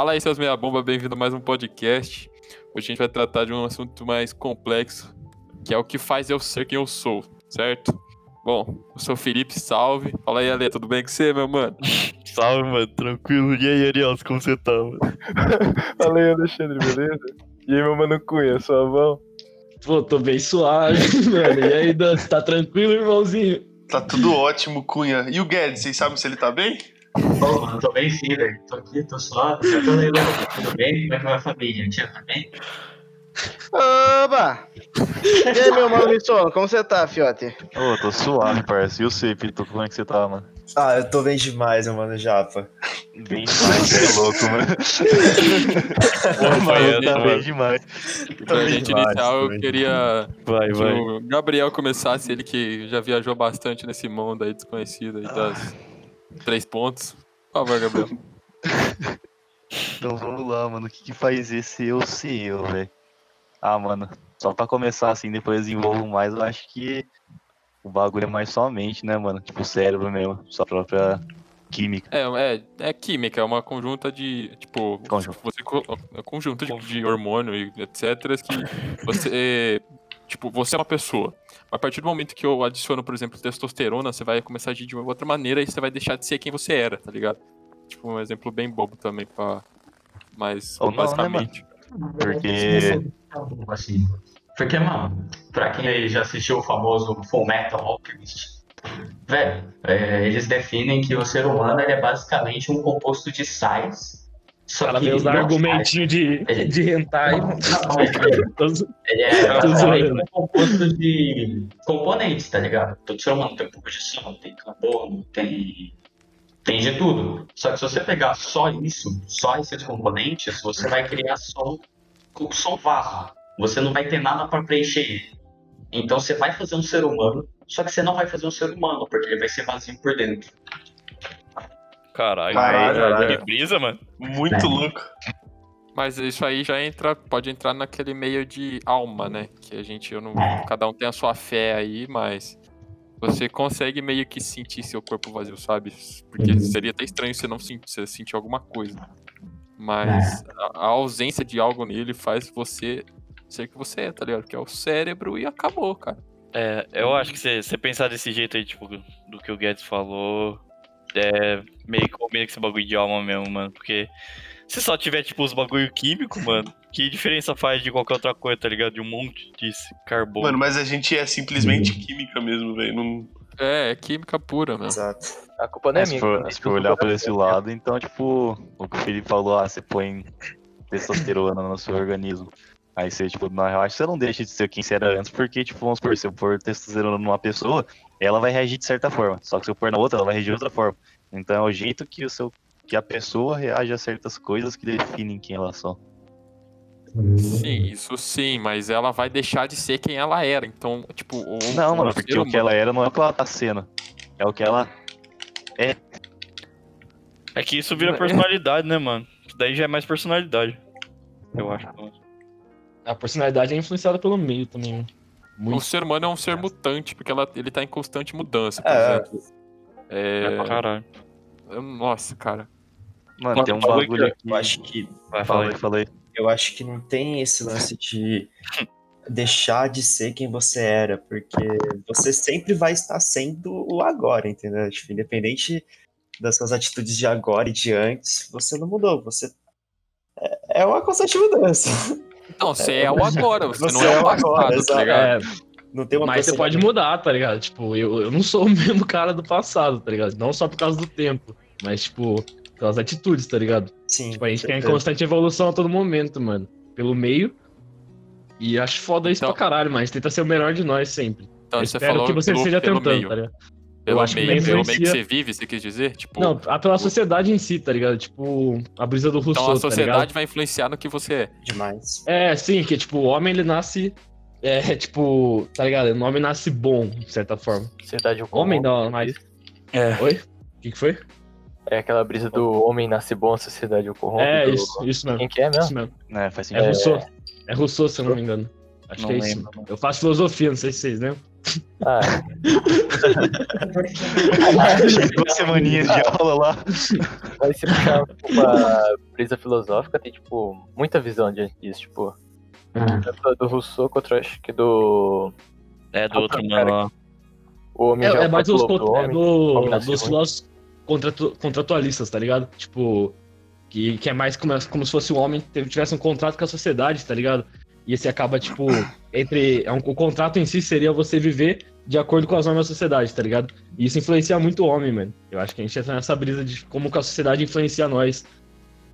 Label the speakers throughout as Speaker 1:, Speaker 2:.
Speaker 1: Fala aí, seus meia bomba, bem-vindo a mais um podcast. Hoje a gente vai tratar de um assunto mais complexo, que é o que faz eu ser quem eu sou, certo? Bom, eu sou o Felipe, salve. Fala aí, Ale, tudo bem com você, meu mano?
Speaker 2: Salve, mano, tranquilo. E aí, Ariel, como você tá, mano?
Speaker 3: Fala aí, Alexandre, beleza? E aí, meu mano Cunha, sua mão?
Speaker 4: Pô, tô bem suave, mano. E aí, Dan, tá tranquilo, irmãozinho?
Speaker 5: Tá tudo ótimo, Cunha. E o Guedes, vocês sabem se ele tá bem?
Speaker 6: Pô, mano, tô bem sim, velho. Tô aqui, tô suave. Já tô lendo. Tudo bem? Como é que vai a família? Tia, tá bem?
Speaker 7: Oba! E aí, meu Maurício, como você tá, fiote?
Speaker 2: Ô, tô suave, parceiro. E o Pito, como é que você tá, mano?
Speaker 8: Ah, eu tô bem demais, meu mano Japa.
Speaker 2: Bem demais, você é louco, mano. Pô,
Speaker 1: vai,
Speaker 2: tá
Speaker 1: vai.
Speaker 2: bem demais.
Speaker 1: Pra
Speaker 8: bem
Speaker 1: gente
Speaker 8: demais,
Speaker 1: iniciar,
Speaker 8: tô
Speaker 1: eu queria
Speaker 2: Vai,
Speaker 1: que
Speaker 2: vai.
Speaker 1: o Gabriel começasse, ele que já viajou bastante nesse mundo aí desconhecido aí das três pontos. Por favor, Gabriel.
Speaker 2: Então vamos lá, mano. O que, que faz esse eu ser eu, velho? Ah, mano, só pra começar assim, depois desenvolvo mais, eu acho que o bagulho é mais só a mente, né, mano? Tipo, o cérebro mesmo, sua própria química.
Speaker 1: É, é, é química, é uma conjunta de, tipo,
Speaker 2: Conjunto.
Speaker 1: você é conjunto de, de hormônio e etc que você, tipo, você é uma pessoa. A partir do momento que eu adiciono, por exemplo, testosterona, você vai começar a agir de uma outra maneira e você vai deixar de ser quem você era, tá ligado? Tipo, um exemplo bem bobo também, pra... Mas,
Speaker 2: Ou não, né,
Speaker 1: basicamente...
Speaker 2: Porque.
Speaker 6: Assim. Porque, mano, pra quem aí já assistiu o famoso Full Metal Alchemist, velho, é, eles definem que o ser humano é basicamente um composto de sais. Só que
Speaker 4: veio usar argumentinho de, de hentai. Tô
Speaker 6: Ele é
Speaker 4: Tô
Speaker 6: composto de componentes, tá ligado? Todo ser humano tem composição, tem carbono, tem. Tem de tudo. Só que se você pegar só isso, só esses componentes, você vai criar só, um- só um vaso. Você não vai ter nada para preencher. Então você vai fazer um ser humano, só que você não vai fazer um ser humano, porque ele vai ser vazio por dentro.
Speaker 2: Caralho,
Speaker 5: Caralho,
Speaker 8: caralho.
Speaker 2: que brisa, mano.
Speaker 5: Muito
Speaker 6: É.
Speaker 5: louco.
Speaker 1: Mas isso aí já entra, pode entrar naquele meio de alma, né? Que a gente, eu não, cada um tem a sua fé aí, mas você consegue meio que sentir seu corpo vazio, sabe? Porque seria até estranho você não sentir, você sentir alguma coisa. Mas a, a ausência de algo nele faz você ser que você é, tá ligado? Que é o cérebro e acabou, cara.
Speaker 9: É, eu acho que você você pensar desse jeito aí, tipo, do que o Guedes falou, é meio que combina com esse bagulho de alma mesmo, mano. Porque se só tiver, tipo, os bagulho químico, mano, que diferença faz de qualquer outra coisa, tá ligado? De um monte de carbono.
Speaker 5: Mano, mas a gente é simplesmente química mesmo, velho. Não...
Speaker 1: É, é química pura, meu.
Speaker 8: Exato.
Speaker 3: A culpa não é
Speaker 2: se,
Speaker 3: minha.
Speaker 2: for,
Speaker 3: né?
Speaker 2: se for olhar por esse lado, então, tipo, o que o Felipe falou, ah, você põe testosterona no seu organismo. Aí você, tipo, na real, acho que você não deixa de ser quem você era antes, porque, tipo, vamos supor, se eu pôr testosterona numa pessoa, ela vai reagir de certa forma. Só que se eu pôr na outra, ela vai reagir de outra forma. Então é o jeito que o seu que a pessoa reage a certas coisas que definem quem ela são.
Speaker 1: Sim, isso sim, mas ela vai deixar de ser quem ela era. Então, tipo, o,
Speaker 2: Não, mano, porque
Speaker 1: ser
Speaker 2: o que ela era não é o que ela tá sendo. É o que ela.
Speaker 9: É que isso vira personalidade, né, mano? Isso daí já é mais personalidade. Eu acho.
Speaker 4: A personalidade é influenciada pelo meio também. Mano.
Speaker 1: O
Speaker 4: Muito.
Speaker 1: ser humano é um ser mutante, porque ela, ele tá em constante mudança, por
Speaker 8: É.
Speaker 1: exemplo.
Speaker 9: É pra
Speaker 1: É,
Speaker 9: caralho.
Speaker 1: nossa, cara.
Speaker 2: Mano, tem um
Speaker 9: Bagulho
Speaker 2: aqui.
Speaker 8: Eu acho que
Speaker 9: Vai, fala
Speaker 2: Fala
Speaker 9: aí.
Speaker 2: aí, fala aí.
Speaker 8: eu acho que não tem esse lance de deixar de ser quem você era, porque você sempre vai estar sendo o agora, entendeu? Tipo, independente das suas atitudes de agora e de antes, você não mudou, você é é uma constante mudança.
Speaker 1: Não, você é o agora, você, não
Speaker 8: Você
Speaker 1: é
Speaker 8: é
Speaker 1: o passado,
Speaker 8: agora,
Speaker 1: tá ligado?
Speaker 4: É,
Speaker 8: Não tem uma
Speaker 4: mas você pode mudar, tá ligado? Tipo, eu, eu não sou o mesmo cara do passado, tá ligado? Não só por causa do tempo, mas, tipo, pelas atitudes, tá ligado?
Speaker 8: Sim,
Speaker 4: Tipo, a gente tem constante evolução a todo momento, mano. Pelo meio. E acho foda isso
Speaker 1: Então-
Speaker 4: pra caralho, mas tenta ser o melhor de nós sempre.
Speaker 1: Então
Speaker 4: Eu
Speaker 1: você
Speaker 4: espero
Speaker 1: falou
Speaker 4: que você esteja tentando,
Speaker 1: meio.
Speaker 4: tá ligado?
Speaker 1: Pelo meio, pelo meio que
Speaker 4: influencia-
Speaker 1: você vive, você quis dizer? Tipo,
Speaker 4: Não, a- pela sociedade em si, tá ligado? Tipo, a brisa do Rousseau,
Speaker 1: então a
Speaker 4: tá
Speaker 1: sociedade vai influenciar no que você é.
Speaker 8: demais.
Speaker 4: É, sim, que tipo, o homem ele nasce. É, tipo, tá ligado? O homem nasce bom, de certa forma.
Speaker 3: Sociedade
Speaker 4: O homem não, mas.
Speaker 9: É.
Speaker 4: Oi? O que, que foi?
Speaker 3: É aquela brisa do homem nasce bom, a sociedade o corrompe.
Speaker 4: É,
Speaker 3: do-
Speaker 4: isso, isso mesmo.
Speaker 3: Quem que é mesmo?
Speaker 4: Isso mesmo.
Speaker 2: É, faz
Speaker 4: É
Speaker 2: sentido.
Speaker 4: Rousseau. É Rousseau, se eu não me engano. Acho
Speaker 9: Não
Speaker 4: que é isso.
Speaker 9: lembro.
Speaker 4: Eu faço filosofia, não sei se vocês lembram.
Speaker 3: Ah,
Speaker 2: Duas semaninhas de aula lá.
Speaker 3: mas se puxar uma brisa filosófica, tem, tipo, muita visão diante disso, tipo. Tanto do Rousseau quanto acho que do.
Speaker 9: É do outro
Speaker 3: cara,
Speaker 9: mano lá.
Speaker 3: O homem
Speaker 4: É, é mais
Speaker 3: o
Speaker 4: dos,
Speaker 3: próprio
Speaker 4: con- é do-
Speaker 3: homem nasce
Speaker 4: dos
Speaker 3: ruim.
Speaker 4: filósofos contratu- contratualistas, tá ligado? Tipo, que, que é mais como, como se fosse um homem que tivesse um contrato com a sociedade, tá ligado? E esse acaba, tipo, entre. É um, o contrato em si seria você viver de acordo com as normas da sociedade, tá ligado? E isso influencia muito o homem, mano. Eu acho que a gente entra nessa brisa de como que a sociedade influencia nós.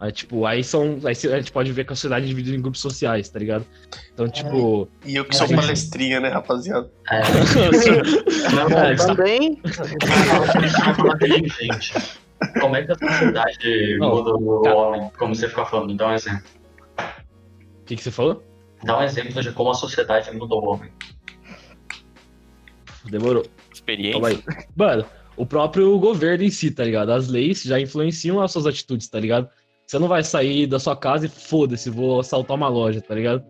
Speaker 4: Aí, tipo, aí são. Aí a gente pode ver que a sociedade é dividida em grupos sociais, tá ligado? Então, tipo.
Speaker 5: E eu que sou
Speaker 4: É.
Speaker 5: palestrinha, né, rapaziada?
Speaker 6: É,
Speaker 4: Não,
Speaker 6: não,
Speaker 4: é, tá-
Speaker 7: Também.
Speaker 6: gente. Como é que a sociedade muda o homem? Como você fica falando, dá um exemplo.
Speaker 4: O que, que você falou?
Speaker 6: Dá um exemplo de como a sociedade mudou o homem.
Speaker 4: Demorou.
Speaker 9: Experiência.
Speaker 4: Mano, o próprio governo em si, tá ligado? As leis já influenciam as suas atitudes, tá ligado? Você não vai sair da sua casa e foda-se, vou assaltar uma loja, tá ligado?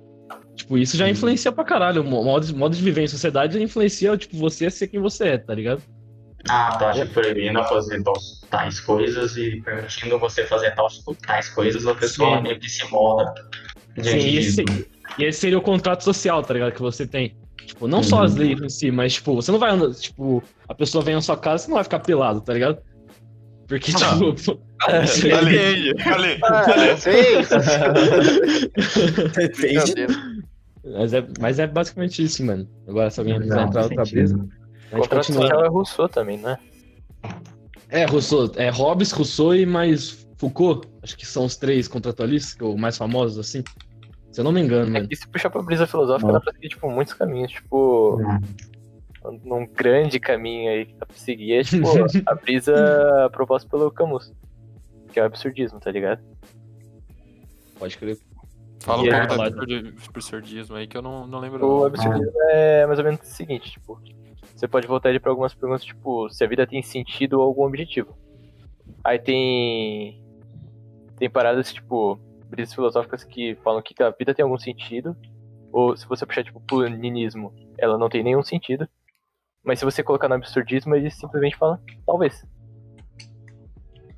Speaker 4: Tipo, isso já influencia pra caralho. O mo- modo, modo de viver em sociedade influencia, tipo, você a ser quem você é, tá ligado?
Speaker 6: Ah, tá. Que proibindo a fazer tais, tais coisas e permitindo você fazer tais, tais coisas, a pessoa
Speaker 4: Sim.
Speaker 6: meio que se molda.
Speaker 4: Sim,
Speaker 6: disso.
Speaker 4: E esse seria o contrato social, tá ligado? Que você tem. Tipo, não só as leis em si, mas, tipo, você não vai andar, tipo, a pessoa vem na sua casa, você não vai ficar pelado, tá ligado? Porque, tipo.
Speaker 5: Ale, Ale,
Speaker 7: Ah, sei.
Speaker 8: Depende.
Speaker 4: mas, é, mas é basicamente isso, mano. Agora, se alguém quiser entrar outra. A gente
Speaker 3: Contrato social é Rousseau também, né?
Speaker 4: É, Rousseau, é Hobbes, Rousseau e mais Foucault. Acho que são os três contratualistas, que o mais famosos, assim. Se eu não me engano,
Speaker 3: É
Speaker 4: mano.
Speaker 3: que se puxar pra brisa filosófica, dá pra seguir, tipo, muitos caminhos. Tipo, num grande caminho aí que dá pra seguir é, tipo, a brisa proposta pelo Camus. Que é o absurdismo, tá ligado?
Speaker 4: Pode crer.
Speaker 1: Fala um
Speaker 3: é-
Speaker 1: pouco absurdi- absurdismo aí que eu não, não lembro.
Speaker 3: O absurdismo é mais ou menos o seguinte, tipo, você pode voltar ele pra algumas perguntas, tipo, se a vida tem sentido ou algum objetivo. Aí tem. Tem paradas, tipo, brisas filosóficas que falam que a vida tem algum sentido. Ou se você puxar, tipo, pro niilismo, ela não tem nenhum sentido. Mas se você colocar no absurdismo, ele simplesmente fala, talvez.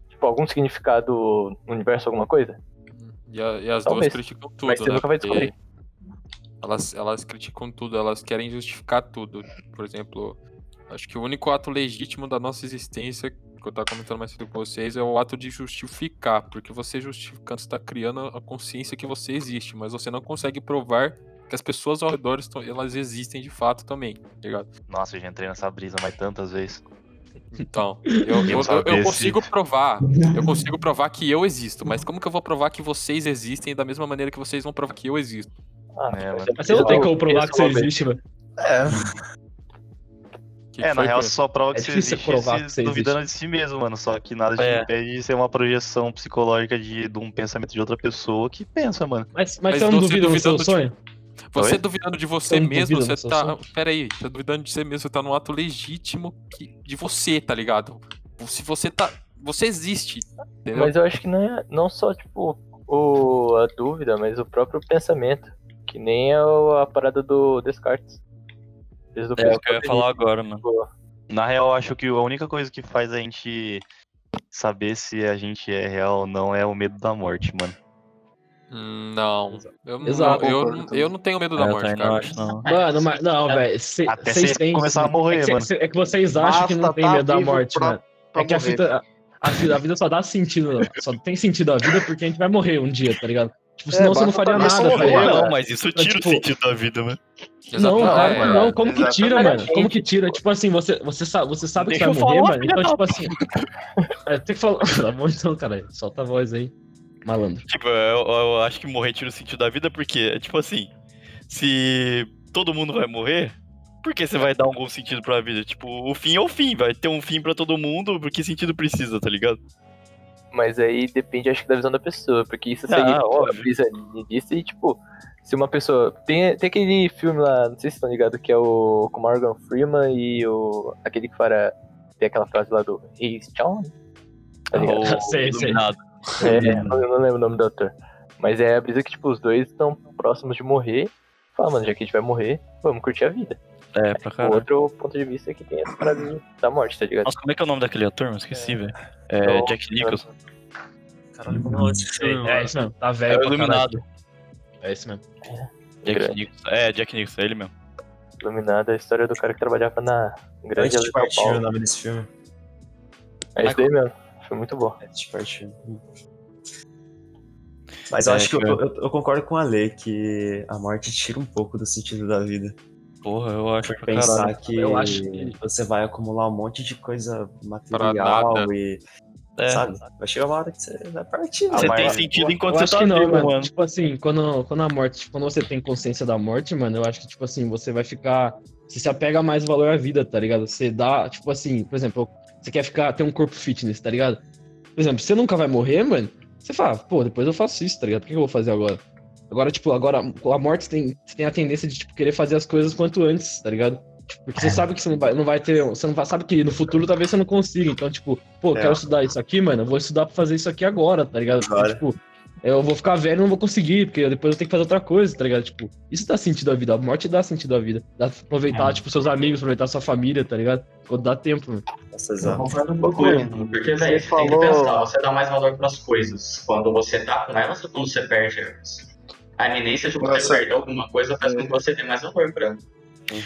Speaker 3: Tipo, algum significado no universo, alguma coisa?
Speaker 1: E, a- e as
Speaker 3: Talvez.
Speaker 1: duas criticam tudo,
Speaker 3: Mas você
Speaker 1: né?
Speaker 3: nunca vai
Speaker 1: Porque
Speaker 3: descobrir.
Speaker 1: Elas, elas criticam tudo, elas querem justificar tudo. Por exemplo, acho que o único ato legítimo da nossa existência, que eu tava comentando mais cedo com vocês, é o ato de justificar. Porque você justificando, você tá criando a consciência que você existe, mas você não consegue provar que as pessoas ao redor estão, elas existem de fato também, tá ligado?
Speaker 2: Nossa, eu já entrei nessa brisa mais tantas vezes.
Speaker 1: Então, eu, eu, eu- eu consigo provar. Eu consigo provar que eu existo, mas como que eu vou provar que vocês existem da mesma maneira que vocês vão provar que eu existo?
Speaker 3: Ah,
Speaker 2: É,
Speaker 3: mas
Speaker 2: mano.
Speaker 4: Mas você não tem como provar que você
Speaker 3: penso uma vez.
Speaker 4: Existe.
Speaker 1: Que
Speaker 2: é,
Speaker 1: que
Speaker 2: na real, só prova que
Speaker 4: É
Speaker 2: você existe
Speaker 4: provar
Speaker 2: se
Speaker 4: que você
Speaker 2: duvidando de si mesmo, mano. Só que nada te
Speaker 9: É.
Speaker 2: impede de ser uma projeção psicológica de, de um pensamento de outra pessoa que pensa, mano.
Speaker 4: Mas, mas,
Speaker 1: Mas
Speaker 4: você não duvida no seu
Speaker 1: de-
Speaker 4: sonho?
Speaker 1: Você
Speaker 2: Oi?
Speaker 1: duvidando de você mesmo, você tá. Pera aí, você duvidando de você mesmo, você tá num ato legítimo que- de você, tá ligado? Se você tá. Você existe. Entendeu?
Speaker 3: Mas eu acho que não é não só, tipo, o, a dúvida, mas o próprio pensamento. Que nem é o- a parada do Descartes. Desde o
Speaker 9: É o que eu ia falar agora, mano.
Speaker 3: Tipo,
Speaker 2: Na real, eu acho que a única coisa que faz a gente saber se a gente é real ou não é o medo da morte, mano.
Speaker 1: Não. Eu, não-
Speaker 4: Exato.
Speaker 1: eu, não-
Speaker 5: também.
Speaker 1: eu não tenho medo da
Speaker 9: É, eu
Speaker 1: morte, cara.
Speaker 9: não acho, não.
Speaker 4: Mano, mas não, velho. cê-
Speaker 2: Até
Speaker 4: Vocês
Speaker 2: você
Speaker 4: têm.
Speaker 2: começar a morrer,
Speaker 4: é que,
Speaker 2: mano.
Speaker 4: é que vocês acham que não
Speaker 7: Basta
Speaker 4: tem
Speaker 7: tá
Speaker 4: medo da morte,
Speaker 7: pra-
Speaker 4: mano.
Speaker 7: pra
Speaker 4: É que a
Speaker 7: morrer.
Speaker 4: vida, a, vida, a vida só dá sentido. Só tem sentido a vida porque a gente vai morrer um dia, tá ligado? Tipo, senão você não faria
Speaker 7: tá
Speaker 4: nada, tá
Speaker 7: morrer,
Speaker 4: ligado?
Speaker 9: Não, mas isso tira
Speaker 4: tipo,
Speaker 9: o sentido da vida, mano.
Speaker 4: Não, cara,
Speaker 5: é,
Speaker 4: não, como que tira,
Speaker 3: exatamente.
Speaker 4: mano? Como que tira? Tipo assim, você, você, sabe, você sabe que vai morrer,
Speaker 9: falar,
Speaker 4: mano. Então, tipo assim. É, tem que falar. Tá bom então, cara. Solta a voz aí. Malandro.
Speaker 9: Tipo, eu, eu acho que morrer tira o sentido da vida porque, é tipo assim, se todo mundo vai morrer, por que você vai dar algum sentido pra vida? Tipo, o fim é o fim, vai ter um fim pra todo mundo, por que sentido precisa, tá ligado?
Speaker 3: Mas aí depende, acho que, da visão da pessoa. Porque isso
Speaker 9: Ah,
Speaker 3: seria tipo, a brisa disso e, tipo, se uma pessoa. Tem, tem aquele filme lá, não sei se estão ligados, que é o com Morgan Freeman e o. aquele que para. Tem aquela frase lá do Hey John? Tá ligado?
Speaker 9: O
Speaker 4: Sei, sei.
Speaker 3: É, não, eu não lembro o nome do ator. Mas é a brisa que, tipo, os dois estão próximos de morrer. Fala, mano, já que a gente vai morrer, vamos curtir a vida.
Speaker 9: É, pra
Speaker 3: O
Speaker 9: caralho.
Speaker 3: outro ponto de vista é que tem essa parada da morte, tá ligado?
Speaker 9: Nossa, como é que é o nome daquele ator? mano? Esqueci, velho. É
Speaker 3: Então,
Speaker 9: Jack Nicholson.
Speaker 8: Caralho, como é esse
Speaker 4: É, é isso mesmo. Tá
Speaker 9: É
Speaker 4: velho.
Speaker 9: o
Speaker 4: pra caralho.
Speaker 9: Iluminado.
Speaker 4: É isso mesmo.
Speaker 9: Jack
Speaker 3: Grande.
Speaker 9: Nicholson. É, Jack Nicholson, é ele mesmo.
Speaker 3: Iluminado é a história do cara que trabalhava na grande
Speaker 8: Antes de partir o nome desse filme.
Speaker 3: É isso daí mesmo. Foi muito bom.
Speaker 8: Antes de partir. Mas eu
Speaker 9: É,
Speaker 8: acho que eu,
Speaker 9: cara.
Speaker 8: eu- eu concordo com a Lei que a morte tira um pouco do sentido da vida.
Speaker 9: Porra, eu acho pra
Speaker 8: pensar
Speaker 9: caralho.
Speaker 8: que
Speaker 4: Eu acho que-
Speaker 8: você vai acumular um monte de coisa material e.
Speaker 9: É.
Speaker 8: Sabe? Vai chegar uma hora que você vai partir.
Speaker 4: Ah,
Speaker 9: Você tem sentido enquanto
Speaker 4: eu
Speaker 9: você
Speaker 4: acho
Speaker 9: tá
Speaker 4: que não,
Speaker 9: vivo,
Speaker 4: mano.
Speaker 9: mano.
Speaker 4: Tipo assim, quando, quando a morte, tipo, quando você tem consciência da morte, mano, eu acho que, tipo assim, você vai ficar. Você se apega mais valor à vida, tá ligado? Você dá, tipo assim, por exemplo, você quer ficar, ter um corpo fitness, tá ligado? Por exemplo, você nunca vai morrer, mano. Você fala, pô, depois eu faço isso, tá ligado? Por que eu vou fazer agora? Agora, tipo, agora, a morte você tem, você tem a tendência de, tipo, querer fazer as coisas quanto antes, tá ligado? Tipo, porque você sabe que você não vai, não vai ter. Você não vai, sabe que no futuro talvez você não consiga. Então, tipo, pô,
Speaker 8: É.
Speaker 4: quero estudar isso aqui, mano. Eu vou estudar pra fazer isso aqui agora, tá ligado? Porque, tipo, eu vou ficar velho e não vou conseguir, porque depois eu tenho que fazer outra coisa, tá ligado? Tipo, isso dá sentido à vida. A morte dá sentido à vida. Dá pra aproveitar,
Speaker 8: É.
Speaker 4: tipo, seus amigos, aproveitar sua família, tá ligado? Quando dá tempo, mano.
Speaker 8: Nossa, exato.
Speaker 6: um ele, porque,
Speaker 7: você
Speaker 6: velho, você tem que
Speaker 7: falou-
Speaker 6: pensar, você dá mais valor pras coisas quando você tá com elas ou quando você perde elas. A iminência de você perder alguma coisa faz com que você dê mais valor pra ela.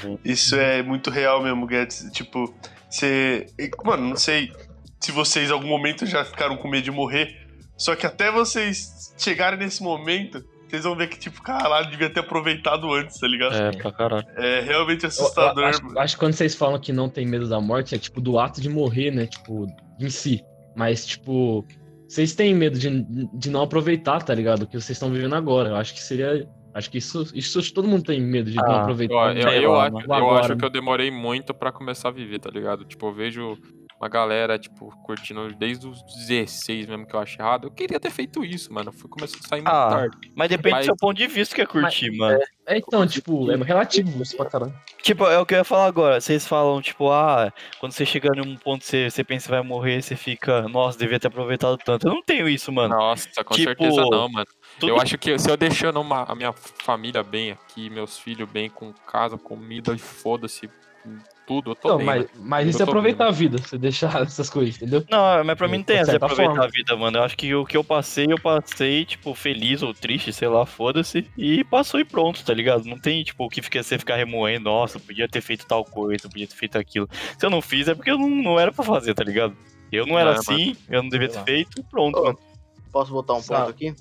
Speaker 8: Uhum.
Speaker 5: Isso é muito real mesmo, Guedes. Tipo, você. Mano, não sei se vocês em algum momento já ficaram com medo de morrer. Só que até vocês chegarem nesse momento, vocês vão ver que, tipo, caralho, devia ter aproveitado antes, tá ligado?
Speaker 9: É, pra caralho.
Speaker 5: É, realmente
Speaker 4: Eu- eu
Speaker 5: assustador,
Speaker 4: acho,
Speaker 5: mano.
Speaker 4: acho que quando vocês falam que não tem medo da morte, é tipo do ato de morrer, né? Tipo, em si. Mas, tipo, vocês têm medo de, de não aproveitar, tá ligado? O que vocês estão vivendo agora. Eu acho que seria. Acho que isso, isso todo mundo tem medo de não
Speaker 9: Ah,
Speaker 4: aproveitar.
Speaker 1: Ó,
Speaker 4: né?
Speaker 1: eu, eu
Speaker 9: lá,
Speaker 1: acho, eu acho que eu demorei muito pra começar a viver, tá ligado? Tipo, eu vejo uma galera, tipo, curtindo desde os 16 mesmo que eu acho errado. Eu queria ter feito isso, mano. Fui começar a sair muito
Speaker 9: Ah,
Speaker 1: tarde.
Speaker 9: Mas depende
Speaker 1: Mas-
Speaker 9: do seu ponto de vista que é curtir, mano.
Speaker 4: É, então, tipo, é relativo isso pra caralho.
Speaker 9: Tipo, é o que eu ia falar agora. Vocês falam, tipo, ah, quando você chega num ponto que você, você pensa que vai morrer, você fica, nossa, devia ter aproveitado tanto. Eu não tenho isso, mano.
Speaker 1: Nossa, com
Speaker 9: Tipo,
Speaker 1: certeza não, mano.
Speaker 9: Tudo
Speaker 1: Eu acho que se eu deixando uma- a minha família bem aqui, meus filhos bem, com casa, comida e foda-se, tudo, eu tô
Speaker 4: Não,
Speaker 1: bem,
Speaker 4: mas,
Speaker 1: mano.
Speaker 4: mas isso é aproveitar a vida, você deixar essas coisas, entendeu?
Speaker 9: Não, mas pra mim não tem essa de aproveitar
Speaker 4: forma.
Speaker 9: a vida, mano. Eu acho que o que eu passei, eu passei, tipo, feliz ou triste, sei lá, foda-se. E passou e pronto, tá ligado? Não tem, tipo, o que fica, você ficar remoendo, nossa, podia ter feito tal coisa, podia ter feito aquilo. Se eu não fiz, é porque eu não, não era pra fazer, tá ligado? Eu não era
Speaker 1: É,
Speaker 9: assim, eu não devia ter feito e pronto,
Speaker 7: Ô,
Speaker 9: mano.
Speaker 7: Posso botar um ponto
Speaker 4: Sabe.
Speaker 7: aqui?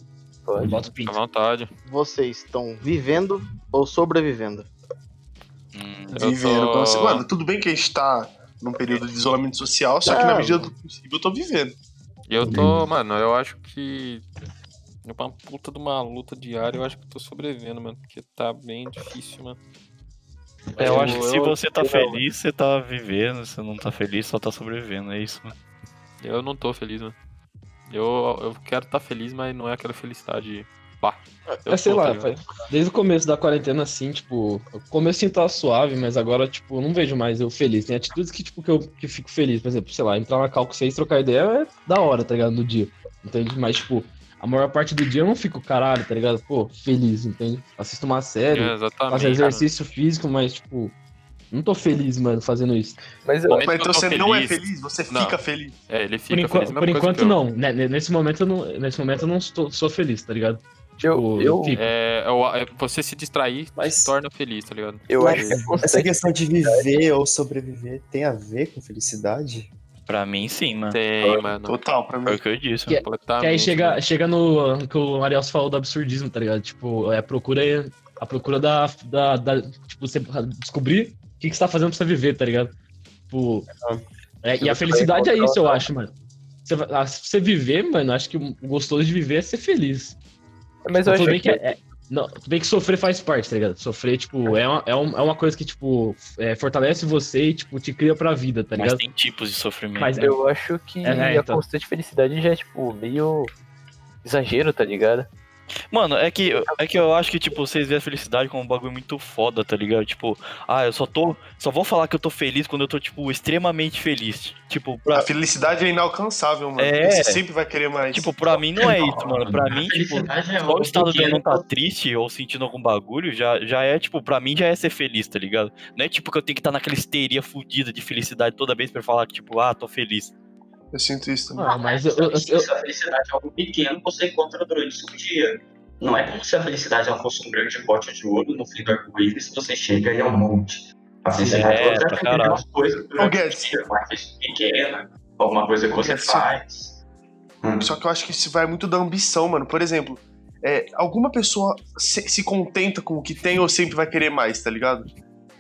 Speaker 3: Pode.
Speaker 4: Bota o
Speaker 1: À
Speaker 4: pinto.
Speaker 1: vontade.
Speaker 7: Vocês estão vivendo ou sobrevivendo?
Speaker 9: Hum,
Speaker 1: Eu
Speaker 5: Vivendo.
Speaker 1: tô-
Speaker 5: assim, Mano, tudo bem que a gente tá num período de isolamento social, só que na
Speaker 7: Ah,
Speaker 5: medida do possível eu tô vivendo.
Speaker 1: Eu tô, mano, eu acho que. Uma puta de uma luta diária, eu acho que eu tô sobrevivendo, mano. Porque tá bem difícil, mano.
Speaker 9: É, eu acho que se
Speaker 1: eu-
Speaker 9: você tá
Speaker 1: eu-
Speaker 9: feliz, você tá vivendo. Se não tá feliz, só tá sobrevivendo. É isso, mano.
Speaker 1: Eu não tô feliz, mano. Eu, eu quero estar feliz, mas não é aquela felicidade. Pá. Eu
Speaker 4: É, sei
Speaker 1: tô,
Speaker 4: lá, desde o começo da quarentena, assim, tipo, o começo tá suave, mas agora, tipo, eu não vejo mais eu feliz. Tem atitudes que, tipo, que eu que fico feliz. Por exemplo, sei lá, entrar na Calco 6 trocar ideia é da hora, tá ligado? No dia. Entende? Mas, tipo, a maior parte do dia eu não fico, caralho, tá ligado? Pô, feliz, entende? Assisto uma série,
Speaker 1: É,
Speaker 4: faço exercício físico, mas, tipo, não tô feliz, mano, fazendo isso.
Speaker 3: Mas eu,
Speaker 5: Mas então você não é
Speaker 1: feliz.
Speaker 5: feliz, você
Speaker 1: Não.
Speaker 5: fica feliz.
Speaker 1: É, ele
Speaker 4: Por,
Speaker 1: fica
Speaker 4: enqu-
Speaker 1: feliz.
Speaker 4: por enquanto,
Speaker 1: eu.
Speaker 4: não. Né, ne- Nesse momento, eu não. Nesse momento eu não estou, sou feliz, tá ligado?
Speaker 3: Eu,
Speaker 4: Tipo,
Speaker 3: eu.
Speaker 1: É, eu- é, você se distrair
Speaker 8: Mas-
Speaker 1: te torna feliz, tá ligado?
Speaker 3: eu acho que é
Speaker 8: Essa questão de viver ou sobreviver tem a ver com felicidade?
Speaker 9: Pra mim, sim, mano.
Speaker 1: Tem, mano.
Speaker 5: Total, pra
Speaker 9: Foi
Speaker 5: mim.
Speaker 9: o que eu disse.
Speaker 4: Que-
Speaker 1: Completamente.
Speaker 4: Que aí chega,
Speaker 1: mano.
Speaker 4: chega no que o Ariel falou do absurdismo, tá ligado? Tipo, é a procura, a procura da, da, da- tipo, você descobrir o que, que você tá fazendo pra você viver, tá ligado? Tipo, é, e a felicidade é isso, eu acho, mano. Você, ah, se você viver, mano, acho que o gostoso de viver é ser feliz.
Speaker 3: Mas eu
Speaker 4: tudo
Speaker 3: acho
Speaker 4: bem
Speaker 3: que,
Speaker 4: que, é, é- não, tudo bem que sofrer faz parte, tá ligado? Sofrer, tipo, é uma, é um- é uma coisa que, tipo, é, fortalece você e, tipo, te cria pra vida, tá
Speaker 9: Mas
Speaker 4: ligado?
Speaker 9: tem tipos de sofrimento.
Speaker 4: Mas
Speaker 3: eu acho que
Speaker 4: É, é,
Speaker 3: a
Speaker 4: então.
Speaker 3: constante felicidade já é, tipo, meio exagero, tá ligado?
Speaker 9: Mano, é que, é que eu acho que, tipo, vocês veem a felicidade como um bagulho muito foda, tá ligado? Tipo, ah, eu só tô. Só vou falar que eu tô feliz quando eu tô, tipo, extremamente feliz. Tipo, pra,
Speaker 5: A felicidade é inalcançável, mano.
Speaker 9: É.
Speaker 5: Você sempre vai querer mais.
Speaker 9: tipo, pra mim não é isso, mano. Pra mim, tipo,
Speaker 6: é
Speaker 9: só o estado de eu não tá triste ou sentindo algum bagulho já, já é, tipo, pra mim já é ser feliz, tá ligado? Não é tipo que eu tenho que estar naquela histeria fudida de felicidade toda vez pra falar que, tipo, ah, tô feliz.
Speaker 5: Eu sinto isso também.
Speaker 4: Ah, mas eu, eu,
Speaker 6: Se
Speaker 4: eu-
Speaker 6: a felicidade é algo pequeno que você encontra durante o seu dia. Não é como se a felicidade ela fosse um grande pote de ouro no fim do arco-íris você chega e é um monte. A felicidade
Speaker 9: É,
Speaker 6: é outra pequenas
Speaker 9: caralho.
Speaker 6: coisas durante o dia, uma coisa pequena, alguma coisa que você faz. Hum.
Speaker 5: Só que eu acho que isso vai muito da ambição, mano. Por exemplo, é, alguma pessoa se, se contenta com o que tem ou sempre vai querer mais, tá ligado?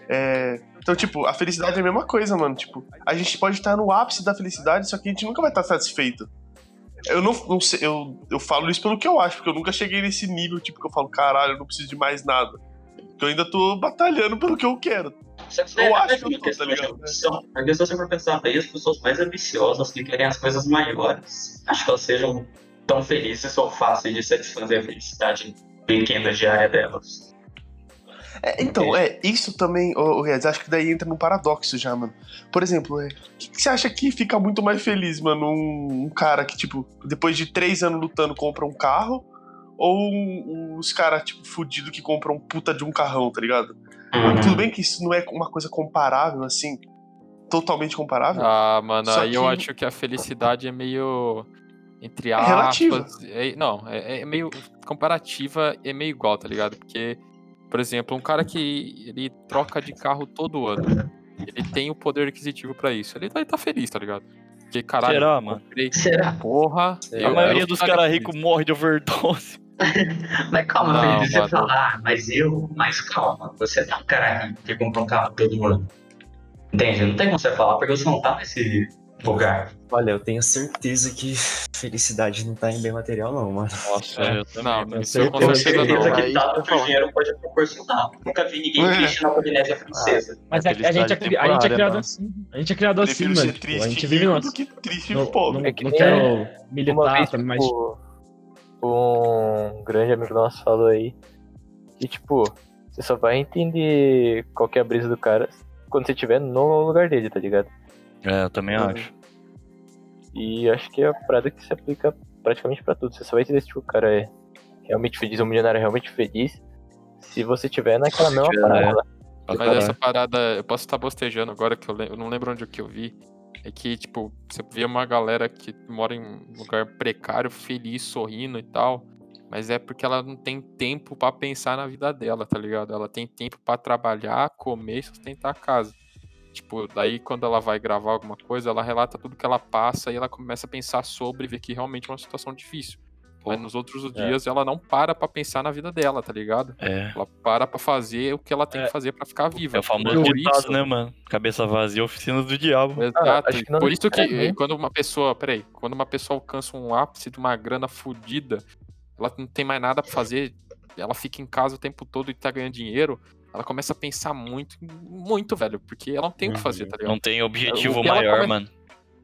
Speaker 5: É, então, tipo, a felicidade é a mesma coisa, mano. Tipo, a gente pode estar no ápice da felicidade, só que a gente nunca vai estar satisfeito. Eu não, não sei, eu, eu falo isso pelo que eu acho, porque eu nunca cheguei nesse nível, tipo, que eu falo, caralho, eu não preciso de mais nada. Porque eu ainda tô batalhando pelo que eu quero. Eu
Speaker 6: é,
Speaker 5: acho
Speaker 6: é
Speaker 5: que eu tô, tá
Speaker 6: de
Speaker 5: ligado?
Speaker 6: ambição. Porque se você for pensar bem, as pessoas mais ambiciosas que querem as coisas maiores, acho que elas sejam tão felizes ou fáceis de satisfazer a felicidade pequena diária delas.
Speaker 5: É, então, é, isso também, ô Reds, acho que daí entra num paradoxo já, mano. Por exemplo, é, o que, que você acha que fica muito mais feliz, mano? Um, um cara que, tipo, depois de três anos lutando, compra um carro? Ou um- os caras, tipo, fudido que compram um puta de um carrão, tá ligado?
Speaker 6: Uhum.
Speaker 5: Tudo bem que isso não é uma coisa comparável, assim, totalmente comparável.
Speaker 1: Ah, mano, aí eu
Speaker 5: que-
Speaker 1: acho que a felicidade é meio. Entre
Speaker 5: É relativa.
Speaker 1: aspas. é- não, é, é meio. Comparativa é meio igual, tá ligado? Porque, por exemplo, um cara que ele troca de carro todo ano, ele tem o poder aquisitivo pra isso. Ele vai estar feliz, tá ligado? Porque, caralho,
Speaker 9: Será, mano?
Speaker 1: comprei.
Speaker 6: Será?
Speaker 1: Porra.
Speaker 9: A
Speaker 1: eu-
Speaker 9: maioria
Speaker 1: eu
Speaker 9: dos caras ricos morre de overdose.
Speaker 6: Mas calma,
Speaker 1: Não,
Speaker 6: você
Speaker 1: mano.
Speaker 6: fala, ah, mas eu, mas calma, você é um cara rico que compra um carro todo ano. Entende? Não tem como você falar, porque você não tá nesse lugar.
Speaker 8: Olha, eu tenho certeza que felicidade não tá em bem material, não, mano.
Speaker 9: Nossa,
Speaker 4: É.
Speaker 9: eu também.
Speaker 1: Não,
Speaker 9: mano.
Speaker 1: isso eu
Speaker 4: tenho
Speaker 1: certeza
Speaker 6: certeza
Speaker 1: não.
Speaker 6: que dado
Speaker 7: eu
Speaker 6: que o dinheiro pode proporcionar. Nunca vi ninguém
Speaker 5: É.
Speaker 6: triste na Polinésia Francesa.
Speaker 4: mas é, a, a gente é, a gente é criado
Speaker 2: tá?
Speaker 4: assim. A gente é criado assim, mano.
Speaker 5: ser
Speaker 4: Tipo,
Speaker 5: triste
Speaker 4: a gente vive
Speaker 5: do que triste
Speaker 4: Não,
Speaker 5: e pobre.
Speaker 4: não,
Speaker 3: É que
Speaker 4: não quero militar
Speaker 3: vez,
Speaker 4: também, mas.
Speaker 3: tipo, um grande amigo nosso falou aí que, tipo, você só vai entender qual que é a brisa do cara quando você estiver no lugar dele, tá ligado?
Speaker 9: É, eu também acho.
Speaker 3: E acho que é a parada que se aplica praticamente pra tudo. Você só vai entender se tipo, o cara é realmente feliz, um milionário é realmente feliz, se você tiver naquela mesma
Speaker 9: tiver,
Speaker 3: parada.
Speaker 9: Pra
Speaker 1: Mas essa parada, eu posso estar bostejando agora, que eu, eu não lembro onde que eu vi. É que, tipo, você vê uma galera que mora em um lugar precário, feliz, sorrindo e tal. Mas é porque ela não tem tempo pra pensar na vida dela, tá ligado? Ela tem tempo pra trabalhar, comer e sustentar a casa. Tipo, daí quando ela vai gravar alguma coisa, ela relata tudo que ela passa e ela começa a pensar sobre ver que realmente é uma situação difícil. Mas nos outros dias ela não para pra pensar na vida dela, tá ligado?
Speaker 9: É.
Speaker 1: Ela para pra fazer o que ela tem
Speaker 4: É.
Speaker 1: que fazer pra ficar viva.
Speaker 9: É o famoso
Speaker 1: Por
Speaker 9: ditado,
Speaker 1: isso-
Speaker 9: né, mano? Cabeça vazia, oficina do diabo.
Speaker 1: Exato.
Speaker 3: acho que não
Speaker 1: Por isso que
Speaker 3: necessariamente.
Speaker 1: eh, quando uma pessoa, peraí, quando uma pessoa alcança um ápice de uma grana fodida, ela não tem mais nada pra fazer, ela fica em casa o tempo todo e tá ganhando dinheiro, ela começa a pensar muito, muito, velho, porque ela não tem o que fazer, tá ligado?
Speaker 9: Não tem objetivo
Speaker 1: O
Speaker 9: maior,
Speaker 1: come-
Speaker 9: mano.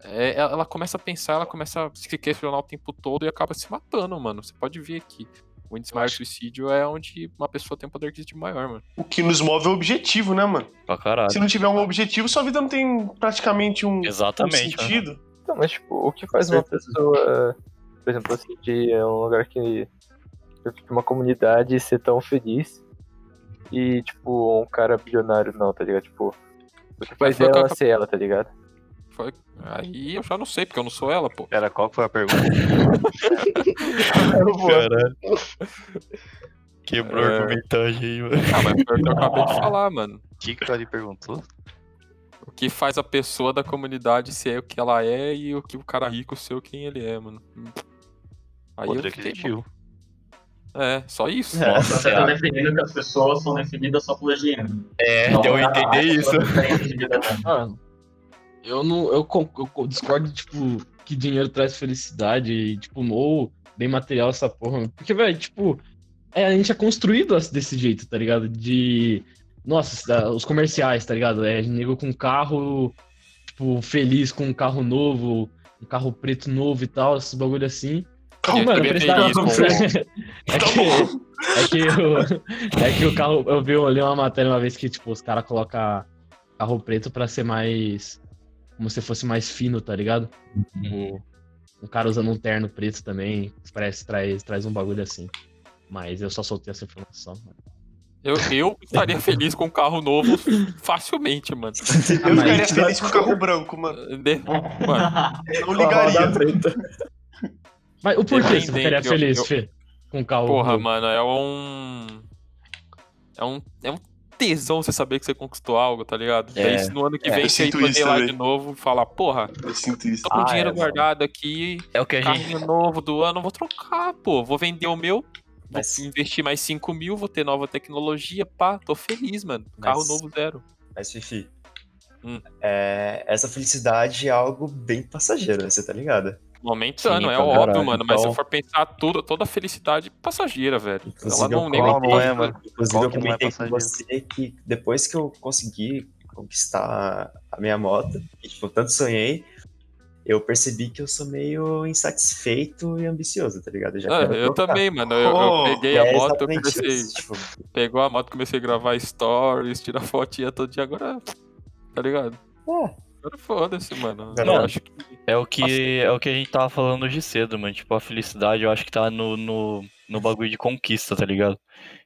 Speaker 1: É, ela começa a pensar, ela começa a se questionar o tempo todo e acaba se matando, mano. Você pode ver aqui. O índice maior de suicídio é onde uma pessoa tem um poder aquisitivo maior, mano.
Speaker 5: O que nos move é o objetivo, né, mano?
Speaker 9: Pra caralho.
Speaker 5: Se não tiver um objetivo, sua vida não tem praticamente um, um
Speaker 9: Exatamente, mano.
Speaker 5: sentido.
Speaker 3: Então, mas tipo, o que faz uma pessoa, por exemplo, assim, de um lugar que. de uma comunidade ser tão feliz e, tipo, um cara bilionário não, tá ligado? Tipo, o que faz
Speaker 1: eu
Speaker 3: ela
Speaker 1: acabei-
Speaker 3: ser ela, tá ligado?
Speaker 1: Foi... Aí eu já não sei, porque eu não sou ela, pô.
Speaker 2: Pera, qual que foi a pergunta?
Speaker 9: Caralho. Quebrou a
Speaker 1: É.
Speaker 9: argumentagem aí, mano.
Speaker 1: Ah, mas foi o que eu acabei de falar, mano.
Speaker 2: O que que Ari perguntou?
Speaker 1: O que faz a pessoa da comunidade ser o que ela é e o que o cara rico ser o quem ele é, mano. Aí
Speaker 2: Poder
Speaker 1: eu fiquei. É, só isso.
Speaker 8: É.
Speaker 6: Nossa, você tá definindo que as pessoas são definidas só pelo dinheiro.
Speaker 9: É,
Speaker 6: Não,
Speaker 9: deu a
Speaker 6: não,
Speaker 9: entender isso.
Speaker 4: Mano, eu não. Eu, eu discordo, tipo, que dinheiro traz felicidade e, tipo, ou bem material essa porra. Porque, velho, tipo, é, a gente é construído desse jeito, tá ligado? De. Nossa, da- os comerciais, tá ligado? É nego com carro, tipo, feliz com um carro novo, um carro preto novo e tal, esses bagulho assim.
Speaker 1: Eu
Speaker 4: Mano,
Speaker 1: com-
Speaker 4: É que, é que, o, é que o carro. Eu vi eu li uma matéria uma vez que, tipo, os caras colocam carro preto pra ser mais. Como se fosse mais fino, tá ligado? Tipo, um cara usando um terno preto também. Parece traz, traz um bagulho assim. Mas eu só soltei essa informação.
Speaker 1: Eu, eu estaria feliz com um carro novo facilmente, mano.
Speaker 5: Eu ficaria
Speaker 8: isso
Speaker 5: feliz com o carro branco, mano.
Speaker 1: De- Mano,
Speaker 5: Eu não ligaria.
Speaker 4: Mas o porquê você ficaria feliz,
Speaker 1: eu-
Speaker 4: Fê? Com carro
Speaker 1: porra,
Speaker 4: novo?
Speaker 1: mano, é um. É um. É um tesão você saber que você conquistou algo, tá ligado?
Speaker 9: É.
Speaker 1: Daí no ano que
Speaker 8: É,
Speaker 1: vem você ir poder lá de novo e falar, porra,
Speaker 5: Eu sinto isso.
Speaker 1: tô com
Speaker 8: Ah,
Speaker 1: dinheiro
Speaker 8: é,
Speaker 1: guardado aqui,
Speaker 9: É o que a gente.
Speaker 1: carrinho novo do ano, vou trocar, pô. Vou vender o meu,
Speaker 8: Mas-
Speaker 1: vou investir mais 5 mil, vou ter nova tecnologia, pá, tô feliz, mano. Carro
Speaker 8: Mas-
Speaker 1: novo zero.
Speaker 8: Mas, Fifi,
Speaker 1: Hum.
Speaker 8: é, essa felicidade é algo bem passageiro, você tá ligado?
Speaker 1: Momentâneo,
Speaker 9: Sim,
Speaker 1: é óbvio,
Speaker 9: caralho.
Speaker 1: mano. Mas se
Speaker 8: Então-
Speaker 1: eu for pensar tudo, toda a felicidade passageira, velho. Ela
Speaker 8: Inclusive,
Speaker 1: não
Speaker 8: eu
Speaker 1: nem
Speaker 2: não é, mano?
Speaker 8: Inclusive, eu
Speaker 2: que não é
Speaker 8: comentei com você que depois que eu consegui conquistar a minha moto, e, tipo, eu tanto sonhei, eu percebi que eu sou meio insatisfeito e ambicioso, tá ligado? Eu já
Speaker 1: Ah,
Speaker 8: quero
Speaker 1: eu também, mano. Eu, eu
Speaker 5: Oh,
Speaker 1: peguei
Speaker 8: E
Speaker 1: a
Speaker 8: é
Speaker 1: moto, eu comecei.
Speaker 8: isso, tipo,
Speaker 1: Pegou a moto, comecei a gravar stories, tirar fotinha todo dia, agora. Tá ligado?
Speaker 8: É.
Speaker 1: Foda-se, mano.
Speaker 8: Mano,
Speaker 1: eu acho que.
Speaker 9: É o que é o que a gente tava falando hoje cedo, mano. Tipo, a felicidade eu acho que tá no, no, no bagulho de conquista, tá ligado?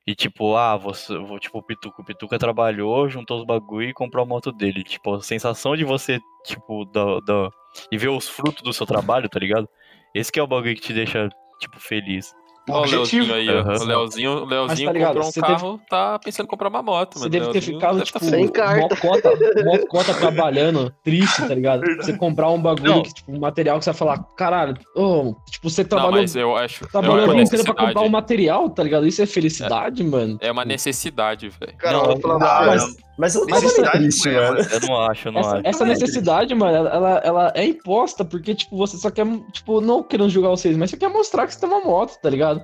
Speaker 9: E tipo, ah, você, vou- tipo, o Pituca, o Pituca trabalhou, juntou os bagulho e comprou a moto dele. Tipo, a sensação de você, tipo, da, da, e ver os frutos do seu trabalho, tá ligado? Esse que é o bagulho que te deixa, tipo, feliz.
Speaker 5: O
Speaker 1: Ó, o
Speaker 5: objetivo.
Speaker 1: Leozinho aí, ó.
Speaker 9: Aham.
Speaker 1: O Leozinho, o Leozinho
Speaker 4: tá ligado,
Speaker 1: comprou um
Speaker 4: você
Speaker 1: carro, tá pensando em comprar uma moto,
Speaker 4: Você
Speaker 1: mano.
Speaker 4: deve ter ficado,
Speaker 1: deve
Speaker 4: tipo,
Speaker 1: tá
Speaker 7: Sem
Speaker 1: feliz.
Speaker 7: carta.
Speaker 4: mocota, mocota trabalhando, triste, tá ligado? Você comprar um bagulho,
Speaker 9: Não.
Speaker 4: que, tipo, um material que você vai falar, caralho, ô, tipo, você
Speaker 1: Não,
Speaker 4: trabalhou,
Speaker 1: mas eu acho. Eu
Speaker 4: trabalhou
Speaker 1: acho
Speaker 4: a
Speaker 1: uma
Speaker 4: vida inteira pra comprar um material, tá ligado? Isso é felicidade, mano.
Speaker 1: É uma
Speaker 4: Tipo,
Speaker 1: necessidade, velho.
Speaker 7: Cara,
Speaker 9: Não,
Speaker 7: eu vou falar
Speaker 5: não,
Speaker 8: mas,
Speaker 7: você.
Speaker 8: mas eu não
Speaker 4: Mas
Speaker 5: necessidade
Speaker 8: triste,
Speaker 5: não é,
Speaker 8: mano.
Speaker 9: Eu não acho, eu não
Speaker 4: Essa,
Speaker 9: acho.
Speaker 4: essa necessidade, mano, ela, ela é imposta porque, tipo, você só quer, tipo, não querendo julgar vocês, mas você quer mostrar que você tem uma moto, tá ligado?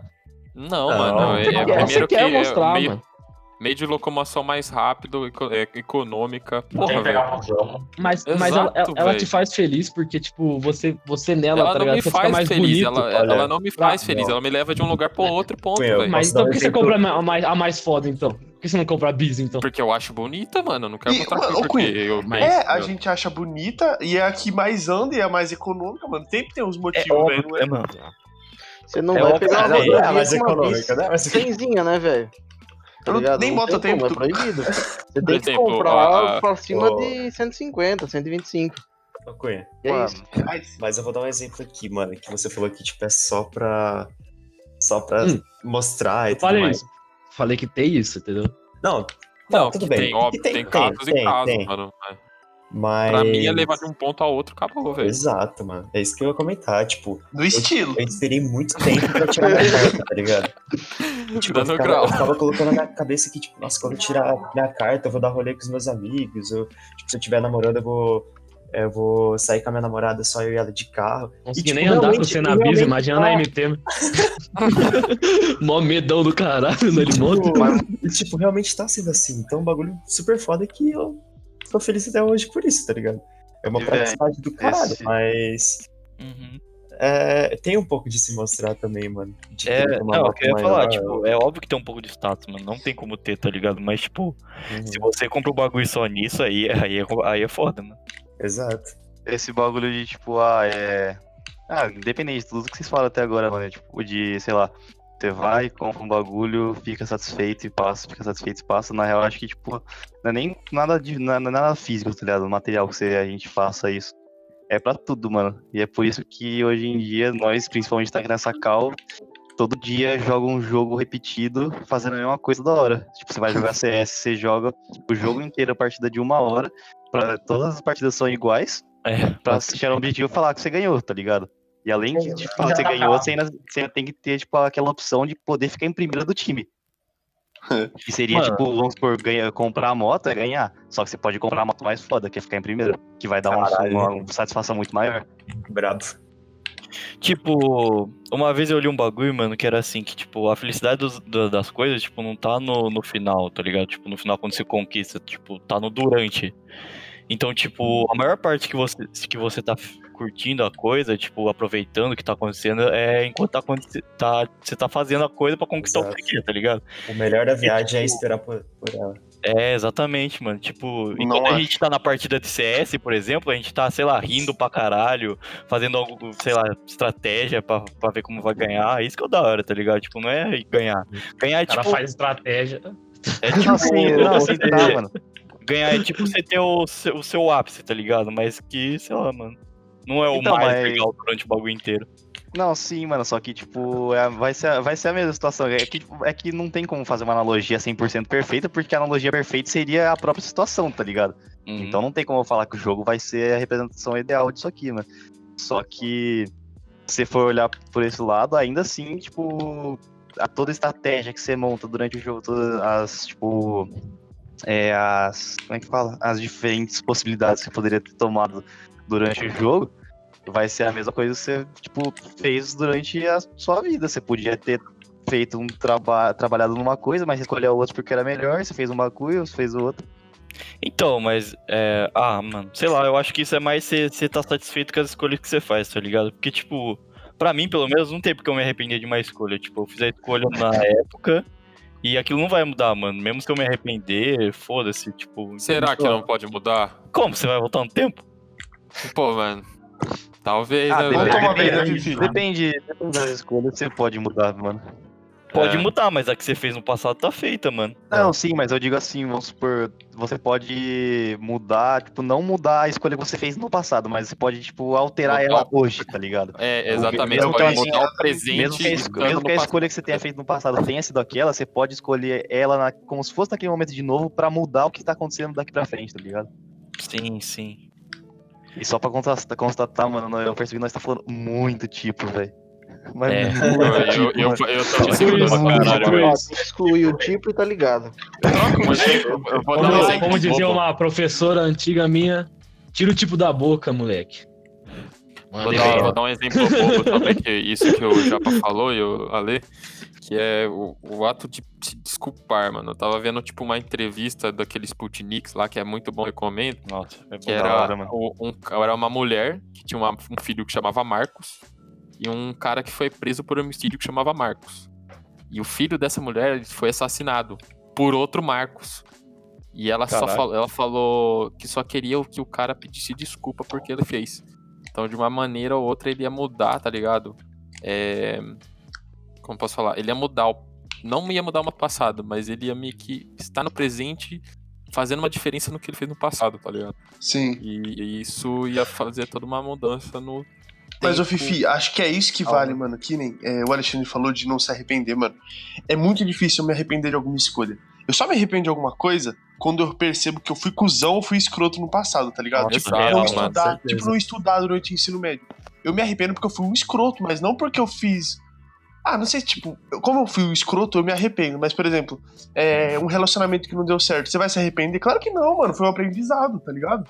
Speaker 1: Não,
Speaker 8: Não,
Speaker 1: mano. É, é primeiro
Speaker 4: você
Speaker 1: que
Speaker 4: quer
Speaker 1: é
Speaker 4: mostrar,
Speaker 1: meio,
Speaker 4: mano.
Speaker 1: meio de locomoção mais rápido, é, econômica. Porra,
Speaker 6: pegar
Speaker 1: velho.
Speaker 6: mozão.
Speaker 4: Mas, mas ela,
Speaker 1: Exato,
Speaker 4: ela te faz feliz porque, tipo, você, você nela,
Speaker 1: Ela
Speaker 4: tá
Speaker 1: não me
Speaker 4: Você fica
Speaker 1: faz
Speaker 4: mais
Speaker 1: feliz,
Speaker 4: bonito.
Speaker 1: ela, ela não me faz
Speaker 8: Ah,
Speaker 1: feliz,
Speaker 8: não.
Speaker 1: ela me leva de um lugar pro outro ponto, velho.
Speaker 4: Mas então por que você compra a mais, a mais foda, então? Por que você não compra a bis, então?
Speaker 1: Porque eu acho bonita, mano. eu Não quero
Speaker 5: E,
Speaker 1: mostrar
Speaker 5: mano,
Speaker 1: porque eu
Speaker 4: mas-
Speaker 5: É, a
Speaker 1: eu-
Speaker 5: gente acha bonita e é a que mais anda e é a mais econômica, mano. Sempre tem uns
Speaker 9: É
Speaker 5: motivos, velho.
Speaker 9: óbvio,
Speaker 5: não
Speaker 9: é,
Speaker 5: é?
Speaker 9: mano.
Speaker 7: Você não
Speaker 9: É
Speaker 7: vai pegar uma
Speaker 8: Não, não é mais
Speaker 7: uma
Speaker 8: econômica, né? Mas
Speaker 7: cenzinha, né, velho? Tá ligado?
Speaker 5: nem
Speaker 7: Não
Speaker 5: moto eu
Speaker 7: tem
Speaker 5: tenho,
Speaker 7: como, é proibido. Você tem que comprar
Speaker 1: a-
Speaker 7: pra cima
Speaker 8: Ó.
Speaker 7: de 150, 125.
Speaker 8: Ô, Cunha,
Speaker 7: E é isso.
Speaker 5: Mas,
Speaker 8: Mas eu vou dar um exemplo aqui, mano, que você falou que, tipo, é só pra... Só pra
Speaker 4: Hum.
Speaker 8: mostrar e
Speaker 4: Eu
Speaker 8: tudo
Speaker 4: falei
Speaker 8: mais.
Speaker 4: isso. Falei que tem isso, entendeu?
Speaker 8: Não,
Speaker 1: Não,
Speaker 8: tudo
Speaker 1: que
Speaker 8: bem.
Speaker 1: tem, óbvio,
Speaker 8: Tem,
Speaker 1: tem,
Speaker 8: tem,
Speaker 1: casos
Speaker 8: tem,
Speaker 1: e casos, mano.
Speaker 8: Mas...
Speaker 1: Pra mim é levar de um ponto a outro, acabou, velho.
Speaker 8: Exato, mano. É isso que eu ia comentar, tipo...
Speaker 5: no estilo.
Speaker 8: Eu esperei muito tempo pra tirar minha carta, tá ligado? Tipo, eu ficava,
Speaker 1: grau.
Speaker 8: eu ficava colocando na minha cabeça que, tipo, nossa, quando eu tirar minha carta, eu vou dar rolê com os meus amigos. Eu, tipo, se eu estiver namorando, eu vou, eu vou sair com a minha namorada só eu e ela de carro.
Speaker 4: Não consegui
Speaker 8: tipo,
Speaker 4: nem andar com você na bis, imagina na MT. né? Mó medão do caralho, né? Ele monta.
Speaker 8: Tipo, e, tipo, realmente tá sendo assim. Então, um bagulho super foda que eu tô feliz até hoje por isso, tá ligado? É uma praticidade do caralho,
Speaker 2: esse-
Speaker 8: mas
Speaker 9: Uhum.
Speaker 8: é, tem um pouco de se mostrar também, mano. De
Speaker 9: É, não, eu queria
Speaker 8: maior.
Speaker 9: falar, tipo, é óbvio que tem um pouco de status, mano. Não tem como ter, tá ligado? Mas, tipo,
Speaker 8: Uhum,
Speaker 9: se você compra o bagulho só nisso, aí, aí, é, aí é foda, mano.
Speaker 8: Exato.
Speaker 2: esse bagulho de, tipo, ah, é. Ah, independente de tudo que vocês falam até agora, mano. é, Tipo, de, sei lá, você vai, compra um bagulho, fica satisfeito e passa, fica satisfeito e passa. Na real, acho que, tipo, não é nem nada, de, não é nada físico, tá ligado? O material que você, a gente faça isso. É pra tudo, mano. E é por isso que hoje em dia, nós, principalmente tá aqui nessa cal, todo dia joga um jogo repetido, fazendo a mesma coisa da hora. Tipo, você vai jogar CS, você joga o jogo inteiro a partida de uma hora. Pra, todas as partidas são iguais
Speaker 9: É.
Speaker 2: pra chegar no objetivo e falar que você ganhou, tá ligado? E além de, de falar que você ganhou, você ainda, você ainda tem que ter, tipo, aquela opção de poder ficar em primeiro do time. Que seria,
Speaker 9: Mano.
Speaker 2: tipo, vamos supor, ganha, comprar a moto é ganhar. Só que você pode comprar a moto mais foda, que é ficar em primeiro. Que vai dar uma, satisfação muito maior.
Speaker 8: Brabo.
Speaker 9: Tipo, uma vez eu li um bagulho, mano, que era assim, que, tipo, a felicidade dos- da- das coisas, tipo, não tá no, no final, tá ligado? Tipo, no final quando você conquista, tipo, tá no durante. Então, tipo, a maior parte que você, que você tá curtindo a coisa, tipo, aproveitando o que tá acontecendo, é enquanto tá, tá, você tá fazendo a coisa pra conquistar o
Speaker 8: Exato.
Speaker 9: que você quer, tá ligado?
Speaker 8: O melhor da viagem é esperar por, por ela.
Speaker 9: É, exatamente, mano. Tipo,
Speaker 5: Não
Speaker 9: enquanto a gente tá na partida de CS, por exemplo, a gente tá, sei lá, rindo pra caralho, fazendo algo, sei lá, estratégia pra, pra ver como vai ganhar. Isso que é o da hora, tá ligado? Tipo, não é ganhar. Ganhar é
Speaker 4: O cara
Speaker 9: tipo.
Speaker 4: faz estratégia.
Speaker 9: É tipo
Speaker 2: Assim, não, assim tá, mano.
Speaker 9: ganhar é tipo você ter o seu, o seu ápice, tá ligado? Mas que, sei lá, mano. Não é o
Speaker 2: Então,
Speaker 9: mais
Speaker 2: mas-
Speaker 9: legal durante o bagulho inteiro.
Speaker 2: Não, sim, mano, só que, tipo, é- vai, ser, vai ser a mesma situação. É que, é que não tem como fazer uma analogia 100% perfeita, porque a analogia perfeita seria a própria situação, tá ligado?
Speaker 9: Uhum.
Speaker 2: Então não tem como eu falar que o jogo vai ser a representação ideal disso aqui, mano. Só que, se você for olhar por esse lado, ainda assim, tipo, a toda estratégia que você monta durante o jogo, todas as, tipo, é, as, como é que fala? As diferentes possibilidades que você poderia ter tomado durante o jogo, vai ser a mesma coisa que você, tipo, fez durante a sua vida. Você podia ter feito um trabalho, trabalhado numa coisa, mas escolheu outra porque era melhor, você fez um bagulho, você fez o outro.
Speaker 9: Então, mas. É... Ah, mano, sei lá, eu acho que isso é mais você você tá satisfeito com as escolhas que você faz, tá ligado? Porque, tipo, pra mim, pelo menos, não tem porque eu me arrepender de uma escolha. Tipo, eu fiz a escolha na época. E aquilo não vai mudar, mano. Mesmo que eu me arrepender, foda-se, tipo.
Speaker 1: Será que não pode mudar?
Speaker 9: Como? Você vai voltar no tempo?
Speaker 1: Pô, mano. Talvez,
Speaker 2: Ah,
Speaker 1: né,
Speaker 2: depende,
Speaker 5: tomar bem, né,
Speaker 2: depende, depende, depende das escolhas, você pode mudar, mano.
Speaker 9: Pode
Speaker 1: É.
Speaker 9: mudar, mas a que você fez no passado tá feita, mano.
Speaker 2: Não, sim, mas eu digo assim, vamos supor, você pode mudar, tipo, não mudar a escolha que você fez no passado, mas você pode, tipo, alterar
Speaker 1: Mudar
Speaker 2: ela hoje, tá ligado?
Speaker 1: É, exatamente.
Speaker 2: Mesmo
Speaker 1: pode
Speaker 2: a-
Speaker 1: mudar o presente
Speaker 2: Mesmo que, a, es-
Speaker 1: estando
Speaker 2: mesmo que a escolha que você tenha feito no passado tenha sido aquela, você pode escolher ela na- como se fosse naquele momento de novo pra mudar o que tá acontecendo daqui pra frente, tá ligado?
Speaker 9: Sim, sim.
Speaker 2: E só pra constatar, constatar mano, eu percebi que nós tá falando muito tipo, velho. Mas
Speaker 9: É.
Speaker 2: muito
Speaker 1: Eu, eu,
Speaker 2: tipo,
Speaker 1: eu,
Speaker 2: mano.
Speaker 1: eu tô te segurando pra caralho, velho.
Speaker 7: Excluir o tipo e tá ligado.
Speaker 1: Troca exemplo. Eu vou dar
Speaker 4: Como, como dizia uma professora antiga minha, tira o tipo da boca, moleque.
Speaker 1: Vou dar, vou dar um exemplo bobo também, que isso que o Japa falou e o Ale, que é o, o ato de se desculpar, mano. Eu tava vendo, tipo, uma entrevista daquele Sputniks lá, que é muito bom, recomendo.
Speaker 9: Nossa, é
Speaker 1: Que era,
Speaker 2: hora, mano.
Speaker 1: um, era uma mulher que tinha uma- um filho que chamava Marcos e um cara que foi preso por homicídio que chamava Marcos. E o filho dessa mulher foi assassinado por outro Marcos. E ela só falou, ela falou que só queria que o cara pedisse desculpa porque ele fez. Então, de uma maneira ou outra, ele ia mudar, tá ligado? É... Como posso falar? Ele ia mudar. o- Não ia mudar o passado, mas ele ia meio que estar no presente fazendo uma diferença no que ele fez no passado, tá ligado?
Speaker 5: Sim.
Speaker 1: E, e isso ia fazer toda uma mudança no.
Speaker 5: Mas, ô. Fifi, acho que é isso que vale, mano. Que nem é, o Alexandre falou de não se arrepender, mano. É muito difícil eu me arrepender de alguma escolha. Eu só me arrependo de alguma coisa quando eu percebo que eu fui cuzão ou fui escroto no passado, tá ligado?
Speaker 1: Nossa,
Speaker 5: tipo,
Speaker 1: real,
Speaker 5: não estudar, tipo, não estudar durante o ensino médio. Eu me arrependo porque eu fui um escroto, mas não porque eu fiz. Ah, não sei, tipo, eu- como eu fui um escroto, eu me arrependo. Mas, por exemplo, é, um relacionamento que não deu certo, você vai se arrepender? Claro que não, mano. Foi um aprendizado, tá ligado?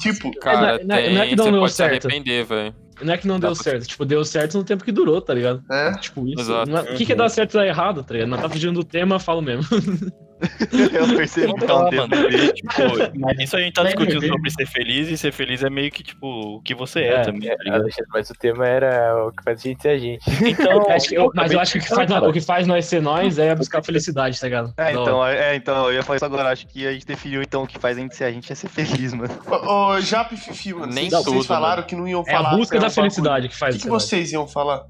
Speaker 5: Tipo,
Speaker 1: Cara,
Speaker 4: Não é-
Speaker 1: tem,
Speaker 4: não é que não
Speaker 1: você
Speaker 4: deu
Speaker 1: pode
Speaker 4: certo.
Speaker 1: se arrepender, velho.
Speaker 4: Não é que não
Speaker 1: Dá
Speaker 4: deu
Speaker 1: pra-
Speaker 4: certo, tipo, deu certo no tempo que durou, tá ligado?
Speaker 5: é.
Speaker 4: Tipo, isso.
Speaker 1: Exato.
Speaker 4: não é- O que, que é dar certo e dar errado, tá ligado? Não tá fugindo do tema, falo mesmo.
Speaker 2: eu percebi que tá um tempo
Speaker 9: mano.
Speaker 2: dele.
Speaker 9: Tipo, mas isso a gente tá
Speaker 6: Mas
Speaker 9: discutindo sobre ser feliz e ser feliz é meio que, tipo, o que você é,
Speaker 3: É,
Speaker 9: também,
Speaker 3: é,
Speaker 9: tá ligado?
Speaker 3: Alexandre, mas o tema era o que faz a gente ser a gente.
Speaker 9: Então,
Speaker 4: Acho que eu- mas eu acho que o que, faz,
Speaker 3: falar.
Speaker 4: o que faz nós ser nós é buscar felicidade, tá ligado?
Speaker 2: É, então, é, então, eu ia falar isso agora. Acho que a gente definiu então o que faz a gente ser a gente é ser feliz, mano.
Speaker 5: Ô, ô, Jap e Fifi, mano.
Speaker 1: Nem
Speaker 5: vocês,
Speaker 1: tudo,
Speaker 5: vocês falaram
Speaker 1: mano.
Speaker 5: que não iam
Speaker 4: É a
Speaker 5: falar.
Speaker 4: busca
Speaker 5: que
Speaker 4: da felicidade que
Speaker 5: O
Speaker 4: faz
Speaker 5: que, que
Speaker 4: ser nós.
Speaker 5: vocês iam falar?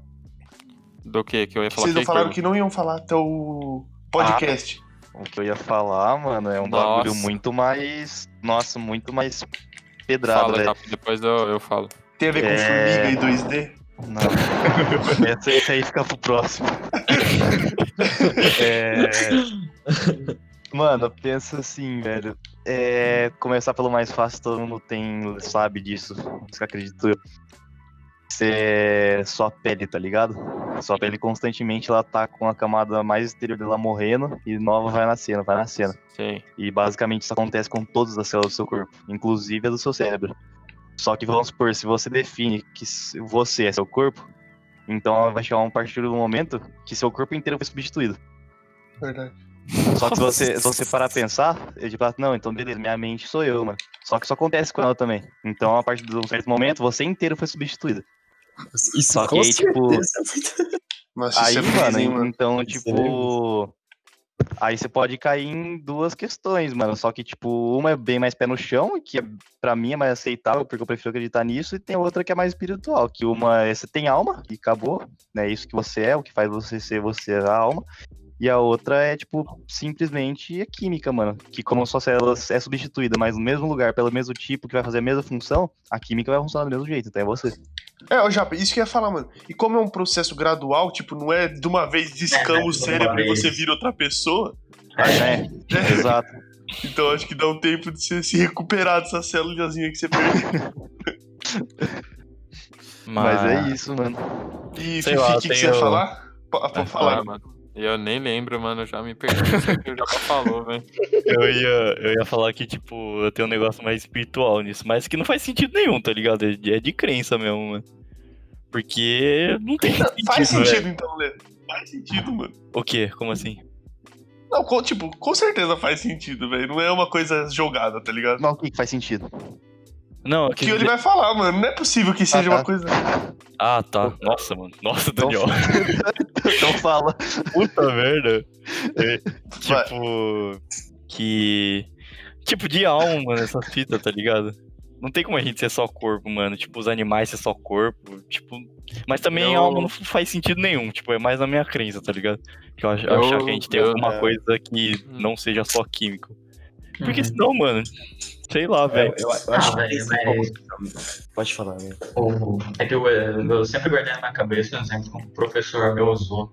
Speaker 1: Do que que eu ia falar?
Speaker 5: Vocês não
Speaker 1: que
Speaker 5: falaram que não iam falar até o podcast.
Speaker 2: O que eu ia falar, mano, é um
Speaker 1: Nossa.
Speaker 2: bagulho muito mais. Nossa, muito mais pedrado,
Speaker 1: Fala,
Speaker 2: velho.
Speaker 1: Japa, depois eu, eu falo.
Speaker 5: Tem a ver com
Speaker 2: É.
Speaker 5: formiga e 2D?
Speaker 2: Não. esse, esse aí fica pro próximo. É... Mano, pensa assim, velho. É... Começar pelo mais fácil, todo mundo tem, sabe disso. Isso que acredito eu. Ser sua pele, tá ligado? Sua pele constantemente ela tá com a camada mais exterior dela morrendo e nova vai nascendo, vai nascendo.
Speaker 1: Sim.
Speaker 2: E basicamente isso acontece com todas as células do seu corpo, inclusive a do seu cérebro. Só que vamos supor, se você define que você é seu corpo, então vai chegar um partir do momento que seu corpo inteiro foi substituído.
Speaker 5: Verdade.
Speaker 2: Só que se você, se você parar a pensar, eu tipo, ah, não, então beleza, minha mente sou eu, mano. Só que isso acontece com ela também. Então, a partir de um certo momento, você inteiro foi substituída.
Speaker 8: Isso
Speaker 2: Só que aí, tipo,
Speaker 8: certeza.
Speaker 5: Nossa,
Speaker 2: Aí,
Speaker 5: isso é
Speaker 2: mano,
Speaker 5: hein, mano.
Speaker 2: então,
Speaker 8: Isso é
Speaker 2: tipo. Aí você pode cair em duas questões, mano. Só que, tipo, uma é bem mais pé no chão, que é, pra mim é mais aceitável, porque eu prefiro acreditar nisso, e tem outra que é mais espiritual, que uma é você tem alma e acabou, né? Isso que você é, o que faz você ser você é a alma. E a outra é, tipo, simplesmente a química, mano. Que como sua célula é substituída, mas no mesmo lugar, pelo mesmo tipo, que vai fazer a mesma função, a química vai funcionar do mesmo jeito, então é você.
Speaker 5: É, ô Japa, isso que eu ia falar, mano. E como é um processo gradual, tipo, não é de uma vez descama
Speaker 6: É,
Speaker 5: o
Speaker 6: de uma
Speaker 5: cérebro e você vira outra pessoa.
Speaker 2: É, exato.
Speaker 5: Então acho que dá um tempo de você se recuperar dessa célulazinha que você perdeu.
Speaker 2: Mas é isso, mano.
Speaker 5: E Fifi, o que, que você ia
Speaker 9: o-
Speaker 5: falar? Pode falar.
Speaker 1: mano. Eu nem lembro, mano. Eu já me perdi. Isso que o Japa falou, velho.
Speaker 9: Eu ia, eu ia falar que, tipo, eu tenho um negócio mais espiritual nisso, mas que não faz sentido nenhum, tá ligado? É de, é de crença mesmo, mano. Porque não tem sentido,
Speaker 5: Faz sentido então, Lê. Faz sentido, mano.
Speaker 9: O quê? Como assim?
Speaker 5: Não, com- tipo, com certeza faz sentido, velho. Não é uma coisa jogada, tá ligado?
Speaker 2: Mas o que faz sentido?
Speaker 9: Não,
Speaker 5: O que ele vai falar, mano. Não é possível que seja
Speaker 2: tá.
Speaker 5: uma coisa.
Speaker 9: Ah, tá. Nossa, mano. Nossa,
Speaker 2: Então
Speaker 9: Daniel.
Speaker 2: Então fala.
Speaker 9: Puta merda. É,
Speaker 5: Vai.
Speaker 9: tipo. Que. Tipo, de alma, mano, essa fita, tá ligado? Não tem como a gente ser só corpo, mano. Tipo, os animais ser só corpo. Tipo. Mas também
Speaker 1: Eu-
Speaker 9: alma não faz sentido nenhum. Tipo, é mais na minha crença, tá ligado? Que eu, ach-
Speaker 1: Eu-
Speaker 9: achar que a gente tem
Speaker 1: eu-
Speaker 9: alguma
Speaker 2: é.
Speaker 9: coisa que não seja só químico. Porque
Speaker 6: Uhum.
Speaker 9: senão, mano. Sei lá,
Speaker 8: Eu,
Speaker 9: velho.
Speaker 8: eu, eu acho
Speaker 6: Ah,
Speaker 8: que
Speaker 6: velho, mas
Speaker 8: Pode falar, né?
Speaker 6: o- é que eu, eu sempre guardei na minha cabeça um exemplo que um professor meu usou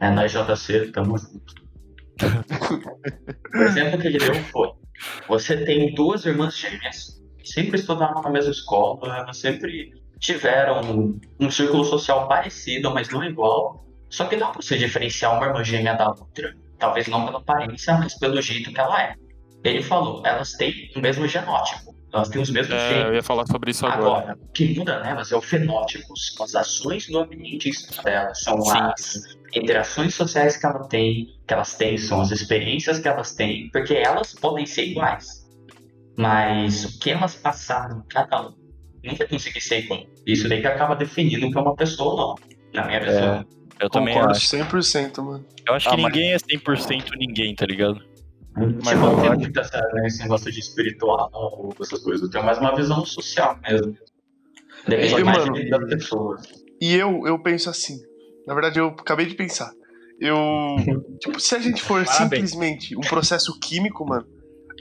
Speaker 6: é, na JC, tamo junto. o exemplo que ele deu foi: você tem duas irmãs gêmeas, sempre estudaram na mesma escola, elas sempre tiveram um, um círculo social parecido, mas não igual. Só que dá pra você diferenciar uma irmã gêmea da outra. Talvez não pela aparência, mas pelo jeito que ela é. Ele falou, elas têm o mesmo genótipo. Elas têm os mesmos
Speaker 1: É,
Speaker 6: genes.
Speaker 1: eu ia falar sobre isso agora.
Speaker 6: Agora, o que muda nelas é o fenótipo, são as ações do ambiente delas, são
Speaker 9: Sim.
Speaker 6: as interações sociais que ela tem, que elas têm, são as experiências que elas têm, porque elas podem ser iguais. Mas o que elas passaram, cada um, não vai conseguir ser igual. Isso daí que acaba definindo o que é uma pessoa ou não, na minha visão.
Speaker 9: Eu também
Speaker 5: Concordo
Speaker 9: acho.
Speaker 5: 100%, mano.
Speaker 9: Eu acho
Speaker 2: Ah,
Speaker 9: que
Speaker 2: mas-
Speaker 9: ninguém é 100% ninguém, tá ligado?
Speaker 2: Mas
Speaker 6: tipo, não tem né, esse negócio de espiritual, ou essas coisas. Eu tenho mais uma visão social mesmo. Depende
Speaker 5: E,
Speaker 6: mais
Speaker 5: mano,
Speaker 6: das pessoas.
Speaker 5: E eu, eu penso assim. Na verdade, eu acabei de pensar. Eu. tipo, se a gente for
Speaker 4: Parabéns.
Speaker 5: simplesmente um processo químico, mano,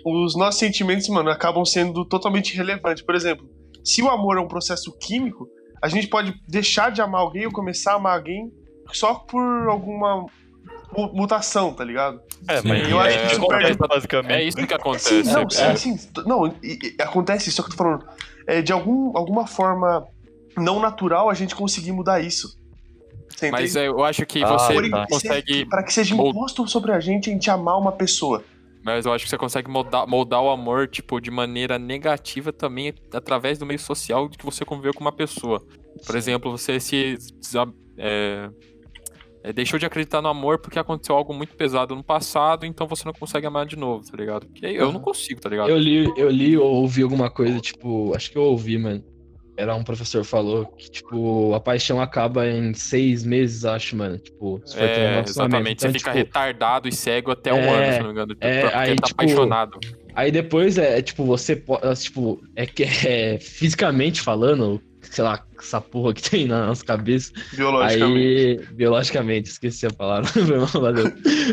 Speaker 5: os nossos sentimentos, mano, acabam sendo totalmente irrelevantes. Por exemplo, se o amor é um processo químico, a gente pode deixar de amar alguém ou começar a amar alguém só por alguma mutação, tá ligado?
Speaker 9: É,
Speaker 1: Sim,
Speaker 9: mas
Speaker 5: eu acho
Speaker 9: é,
Speaker 5: que isso
Speaker 9: acontece
Speaker 5: perde-
Speaker 9: basicamente.
Speaker 1: É isso que
Speaker 5: Sim,
Speaker 1: acontece.
Speaker 5: não,
Speaker 1: é-
Speaker 5: sim, sim. Não, e- e- acontece isso, só que eu tô falando. É, de algum, alguma forma não natural a gente conseguir mudar isso. Você
Speaker 1: Mas
Speaker 5: entende?
Speaker 1: é, eu acho que
Speaker 9: Ah,
Speaker 1: você
Speaker 5: Por-
Speaker 9: tá.
Speaker 1: consegue.
Speaker 5: Para que seja imposto sobre a gente a gente amar uma pessoa.
Speaker 1: Mas eu acho que você consegue moldar, moldar o amor, tipo, de maneira negativa também através do meio social de que você conviveu com uma pessoa. Por exemplo, você se. se- é, é, deixou de acreditar no amor porque aconteceu algo muito pesado no passado, então você não consegue amar de novo, tá ligado? Porque eu não consigo, tá ligado?
Speaker 4: Eu li, eu li ou ouvi alguma coisa, tipo, acho que eu ouvi, mano. Era um professor falou que, tipo, a paixão acaba em seis meses, acho, mano. Tipo, se for ter um
Speaker 1: É, exatamente.
Speaker 4: Então,
Speaker 1: você fica
Speaker 4: tipo,
Speaker 1: retardado e cego até um
Speaker 4: É,
Speaker 1: ano, se não me engano.
Speaker 4: é,
Speaker 1: porque
Speaker 4: aí,
Speaker 1: tá
Speaker 4: tipo,
Speaker 1: apaixonado.
Speaker 4: Aí depois é, é, tipo, você pode. Tipo, é que é fisicamente falando, sei lá, essa porra que tem na nossa cabeça.
Speaker 5: Biologicamente.
Speaker 4: Aí, biologicamente, esqueci a palavra. valeu.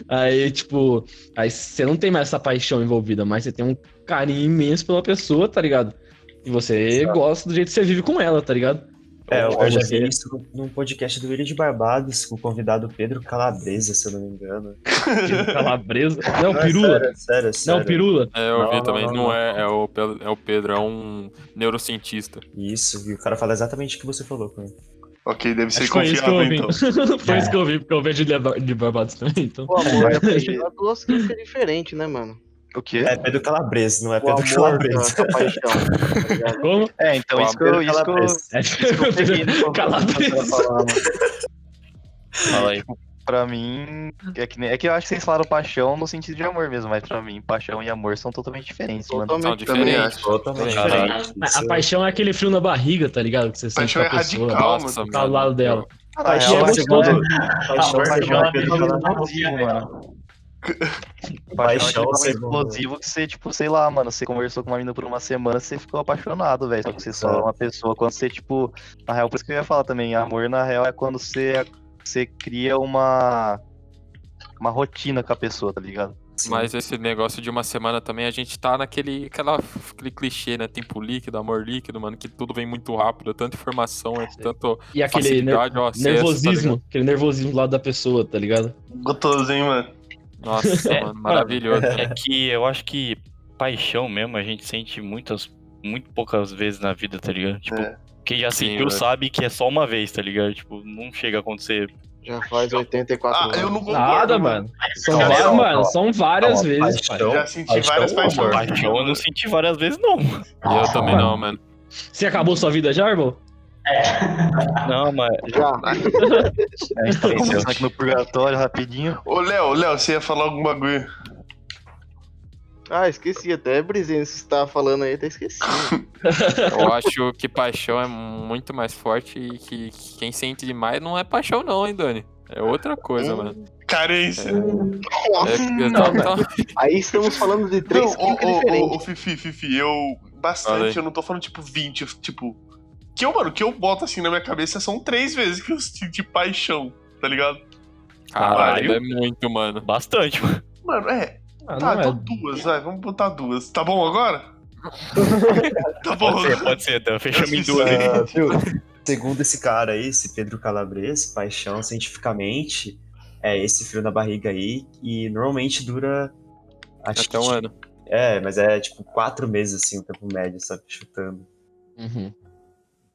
Speaker 4: aí, tipo, aí você não tem mais essa paixão envolvida, mas você tem um carinho imenso pela pessoa, tá ligado? E você gosta do jeito que você vive com ela, tá ligado?
Speaker 8: É, eu, eu já vi isso num podcast do Ilha de Barbados, com o convidado Pedro Calabresa, se eu não me engano.
Speaker 4: Calabresa. Não,
Speaker 8: Não, é
Speaker 4: pirula.
Speaker 8: Sério, sério, sério.
Speaker 4: Não, pirula.
Speaker 1: É, eu
Speaker 8: Não,
Speaker 1: vi
Speaker 8: não,
Speaker 1: também.
Speaker 8: não,
Speaker 1: Não,
Speaker 8: não.
Speaker 1: é, é o, é o Pedro, é um neurocientista.
Speaker 8: Isso, e o cara fala exatamente o que você falou com ele.
Speaker 5: Ok, deve ser
Speaker 4: Acho que foi isso que eu
Speaker 5: confiável então.
Speaker 4: foi isso que eu ouvi, porque eu vejo de Bar- de Barbados também, então.
Speaker 7: O amor é duas coisas diferentes, né, mano?
Speaker 2: O quê?
Speaker 8: É Pedro Calabresa, não é
Speaker 7: O
Speaker 8: Pedro
Speaker 7: com a paixão, tá?
Speaker 4: Como?
Speaker 2: É, então
Speaker 8: O
Speaker 2: isso que eu,
Speaker 8: Pedro
Speaker 2: isso que.
Speaker 4: É,
Speaker 2: pra falar, mano.
Speaker 9: Fala aí.
Speaker 2: pra mim, é que, é que eu acho que vocês falaram paixão no sentido de amor mesmo, mas pra mim, paixão e amor são totalmente diferentes, mano.
Speaker 1: São
Speaker 7: Totalmente também
Speaker 1: diferentes.
Speaker 7: acho.
Speaker 8: Totalmente
Speaker 9: Caralho.
Speaker 8: diferente.
Speaker 4: A, a paixão é aquele frio na barriga, tá ligado? Que você sente
Speaker 5: Paixão
Speaker 4: com a
Speaker 5: é
Speaker 4: pessoa.
Speaker 5: radical,
Speaker 1: Nossa,
Speaker 5: mano.
Speaker 4: Tá ao lado dela.
Speaker 2: Na
Speaker 4: Paixão
Speaker 2: real,
Speaker 4: é gostoso.
Speaker 8: Paixão,
Speaker 2: Paixão é Paixão é
Speaker 8: Paixão,
Speaker 2: aquele bagulho
Speaker 8: segundo-
Speaker 2: explosivo que você, tipo, sei lá, mano, você conversou com uma menina por uma semana, você ficou apaixonado, velho. Só que você só é uma pessoa. Quando você, tipo, na real, por isso que eu ia falar também, amor na real é quando você, você cria uma. Uma rotina com a pessoa, tá ligado?
Speaker 8: Sim.
Speaker 1: Mas esse negócio de uma semana também, a gente tá naquele aquela, aquele clichê, né? Tempo líquido, amor líquido, mano, que tudo vem muito rápido, é tanta informação, é tanto
Speaker 4: E aquele ner-
Speaker 1: acesso, tá
Speaker 4: nervosismo,
Speaker 1: ligado?
Speaker 4: aquele nervosismo do lado da pessoa, tá ligado?
Speaker 5: Gostoso, hein, mano?
Speaker 1: Nossa,
Speaker 9: É,
Speaker 1: mano, maravilhoso.
Speaker 9: É que eu acho que paixão mesmo a gente sente muitas, muito poucas vezes na vida, tá ligado? Tipo,
Speaker 5: É.
Speaker 9: quem já
Speaker 1: Sim,
Speaker 9: sentiu
Speaker 1: velho.
Speaker 9: sabe que é só uma vez, tá ligado? Tipo, não chega a acontecer.
Speaker 7: Já faz 84
Speaker 5: Ah,
Speaker 7: anos.
Speaker 5: eu não concordo.
Speaker 4: Nada, mano. São,
Speaker 8: Calma,
Speaker 4: várias,
Speaker 8: calma,
Speaker 4: mano, são várias
Speaker 8: Calma,
Speaker 4: vezes, pai.
Speaker 8: paixão-
Speaker 5: Já senti
Speaker 8: paixão
Speaker 5: várias paixões.
Speaker 9: Paixão eu não senti várias vezes, não.
Speaker 1: Eu também não, mano.
Speaker 4: Você acabou sua vida já, irmão?
Speaker 9: Não, mas.
Speaker 7: Já.
Speaker 2: A gente tá aqui no purgatório rapidinho.
Speaker 5: Ô, Léo, Léo, você ia falar algum bagulho?
Speaker 7: Ah, esqueci até, Brizinho, se você tava falando aí, até esqueci.
Speaker 1: Eu acho que paixão é muito mais forte e que que quem sente demais não é paixão, não, hein, Dani? É outra coisa, mano.
Speaker 5: Carência.
Speaker 1: É,
Speaker 7: Não,
Speaker 1: tá- tá-
Speaker 7: Aí estamos falando de três
Speaker 5: Não,
Speaker 7: químicas
Speaker 5: ô,
Speaker 7: diferentes.
Speaker 5: ô, Fifi, Fifi, eu. Bastante, eu não tô falando tipo 20, eu, tipo. Que eu, mano, que eu boto assim na minha cabeça são três vezes que eu senti paixão, tá ligado?
Speaker 1: Caralho, é muito, mano.
Speaker 9: Bastante, mano.
Speaker 5: Mano, é.
Speaker 4: Ah,
Speaker 5: Tá,
Speaker 4: não
Speaker 5: então
Speaker 4: é.
Speaker 5: duas, vai, vamos botar duas. Tá bom agora? tá bom.
Speaker 9: Pode ser, pode ser, Dan. Fechamos em duas.
Speaker 8: viu? Segundo esse cara aí, esse Pedro Calabres, paixão cientificamente é esse frio na barriga aí e normalmente dura. Acho
Speaker 1: Até um
Speaker 8: que,
Speaker 1: ano.
Speaker 8: É, mas é tipo quatro meses assim, o tempo médio, sabe? Chutando.
Speaker 4: Uhum.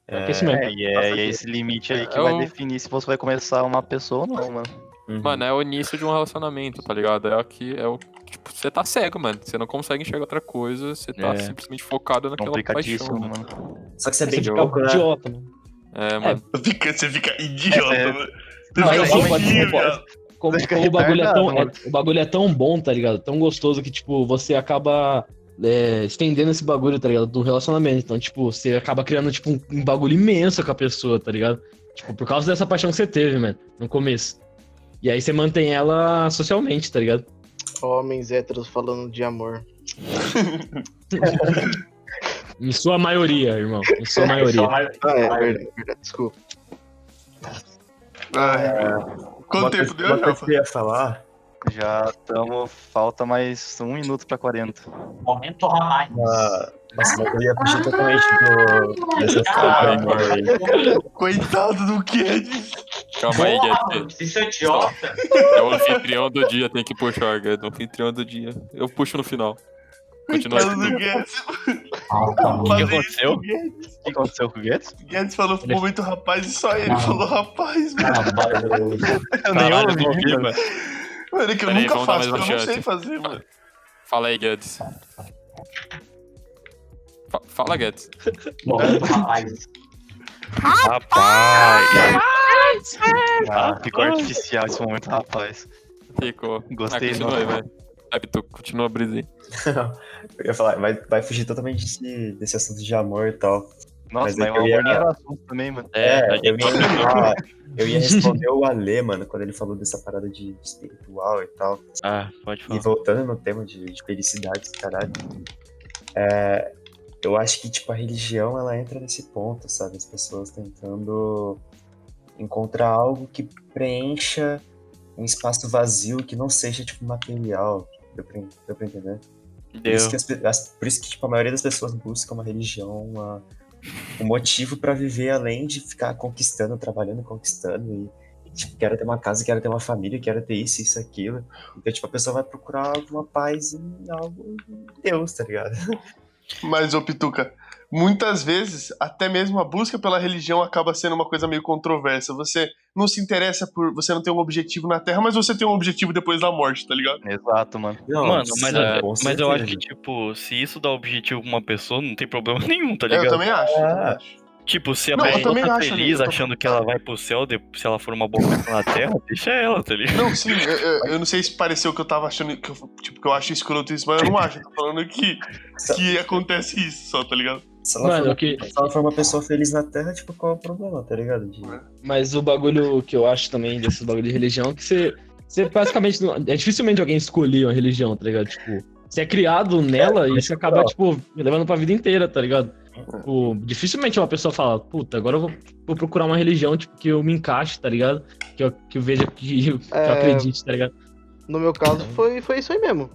Speaker 8: É,
Speaker 4: É isso mesmo.
Speaker 2: É, e é, e é esse limite aí que
Speaker 1: É
Speaker 2: vai
Speaker 1: o-
Speaker 2: definir se você vai começar uma pessoa ou não, mano.
Speaker 8: uhum.
Speaker 1: Mano, é o início de um relacionamento, tá ligado? É o que. É o. Tipo, você tá cego, mano. Você não consegue enxergar outra coisa, você tá
Speaker 9: É.
Speaker 1: simplesmente focado naquela paixão. Mano.
Speaker 2: mano.
Speaker 8: Só que você é bem
Speaker 4: Você fica
Speaker 8: pouco, né?
Speaker 4: idiota, mano.
Speaker 1: É, mano.
Speaker 5: Fica- você fica idiota,
Speaker 2: É, é.
Speaker 5: mano. Você
Speaker 4: Não,
Speaker 5: fica fofinho,
Speaker 4: pode-
Speaker 5: viado.
Speaker 4: Como, como o, bagulho é tão, é- o bagulho é tão bom, tá ligado? Tão gostoso que, tipo, você acaba é, estendendo esse bagulho, tá ligado? Do relacionamento. Então, tipo, você acaba criando, tipo, um, um bagulho imenso com a pessoa, tá ligado? Tipo, por causa dessa paixão que você teve, mano, no começo. E aí você mantém ela socialmente, tá ligado?
Speaker 7: Homens héteros falando de amor.
Speaker 4: Em sua maioria, irmão. Em sua maioria.
Speaker 7: Ah, é verdade, verdade. Desculpa.
Speaker 5: Ai, Quanto
Speaker 8: Uma
Speaker 5: tempo deu, Rafa?
Speaker 8: que eu ia falar,
Speaker 2: Já estamos. Falta mais um minuto pra 40.
Speaker 6: Momento rapaz.
Speaker 8: uma, nossa, mas eu ia fugir totalmente do, dessa do aí.
Speaker 5: Coitado do Guedes.
Speaker 1: Calma aí, Guedes.
Speaker 6: isso é idiota.
Speaker 1: É o anfitrião do dia, tem que puxar, Guedes. O anfitrião do dia. Eu puxo no final. Continua
Speaker 5: Coitado do
Speaker 1: aí.
Speaker 5: Guedes.
Speaker 6: Ah, tá.
Speaker 9: O que aconteceu?
Speaker 5: o.
Speaker 2: O que aconteceu com o Guedes?
Speaker 5: Guedes falou
Speaker 4: Ele-
Speaker 5: momento rapaz e só ele
Speaker 6: Ah.
Speaker 5: falou rapaz, mano.
Speaker 6: Ah, bagulho.
Speaker 2: Eu nem
Speaker 1: Caralho,
Speaker 2: ouvi,
Speaker 1: não vi,
Speaker 2: mano.
Speaker 5: é que eu nunca
Speaker 1: dar
Speaker 5: faço, eu não sei fazer, mano.
Speaker 1: Fala aí, Guedes. Fa- Fala, Guedes.
Speaker 6: Momento rapaz.
Speaker 9: Rapaz.
Speaker 2: Ah, ficou artificial esse momento, rapaz.
Speaker 1: Ficou.
Speaker 2: Gostei,
Speaker 1: Ah, continua aí, vai. Vai, tu continua a brisa aí.
Speaker 8: Eu ia falar, vai, vai fugir totalmente desse, desse assunto de amor e tal.
Speaker 2: Nossa,
Speaker 8: Mas
Speaker 2: mas,
Speaker 8: é
Speaker 2: é
Speaker 8: eu
Speaker 2: um
Speaker 8: ia-
Speaker 2: era assunto também, mano.
Speaker 9: É, a
Speaker 8: eu, ia, eu ia responder o Ale, mano, quando ele falou dessa parada de espiritual e tal.
Speaker 9: Ah, pode
Speaker 8: E
Speaker 9: falar.
Speaker 8: voltando no tema de, de felicidade, caralho. É, eu acho que, tipo, a religião, ela entra nesse ponto, sabe? As pessoas tentando encontrar algo que preencha um espaço vazio que não seja, tipo, material. Deu pra, deu pra entender? Por
Speaker 9: Deu.
Speaker 8: isso que, as as- por isso que tipo, a maioria das pessoas busca uma religião, uma- um motivo pra viver além de ficar conquistando, trabalhando, conquistando e tipo, quero ter uma casa, quero ter uma família, quero ter isso, isso, aquilo. Então, tipo, a pessoa vai procurar alguma paz em algo em Deus, tá ligado?
Speaker 5: Mas, ô Pituca, muitas vezes, até mesmo a busca pela religião acaba sendo uma coisa meio controversa. Você não se interessa por. Você não tem um objetivo na Terra, mas você tem um objetivo depois da morte, tá ligado?
Speaker 2: Exato, mano.
Speaker 8: Não,
Speaker 9: Mano, mas,
Speaker 8: sim,
Speaker 9: é- mas eu acho que, tipo, se isso dá objetivo pra uma pessoa, não tem problema nenhum, tá
Speaker 5: É, eu
Speaker 9: ligado?
Speaker 5: também acho. eu também
Speaker 8: Ah.
Speaker 5: acho.
Speaker 9: Tipo, se a
Speaker 5: Não,
Speaker 9: pessoa tá
Speaker 5: acho,
Speaker 9: feliz
Speaker 5: tô-
Speaker 9: achando que ela vai pro céu se ela for uma boa pessoa na Terra, deixa ela, tá ligado?
Speaker 5: Não, sim, eu, eu- eu não sei se pareceu que eu tava achando que eu, tipo, que eu acho escroto isso, mas eu não acho. Eu tô falando que, que acontece isso só, tá ligado?
Speaker 8: Se ela,
Speaker 4: Mano,
Speaker 8: for,
Speaker 4: que,
Speaker 8: se ela for uma pessoa feliz na Terra, tipo, qual é o problema, tá ligado? De-
Speaker 4: Mas o bagulho que eu acho também desses bagulho de religião é que você, você basicamente. não- É dificilmente alguém escolher uma religião, tá ligado? Tipo, você é criado nela e você acaba, tipo, levando pra vida inteira, tá ligado? Tipo, dificilmente uma pessoa fala, puta, agora eu vou, vou procurar uma religião, tipo, que eu me encaixe, tá ligado? Que eu, que eu veja que, eu- que eu
Speaker 7: É.
Speaker 4: acredite, tá ligado?
Speaker 7: No meu caso, foi, foi isso aí mesmo.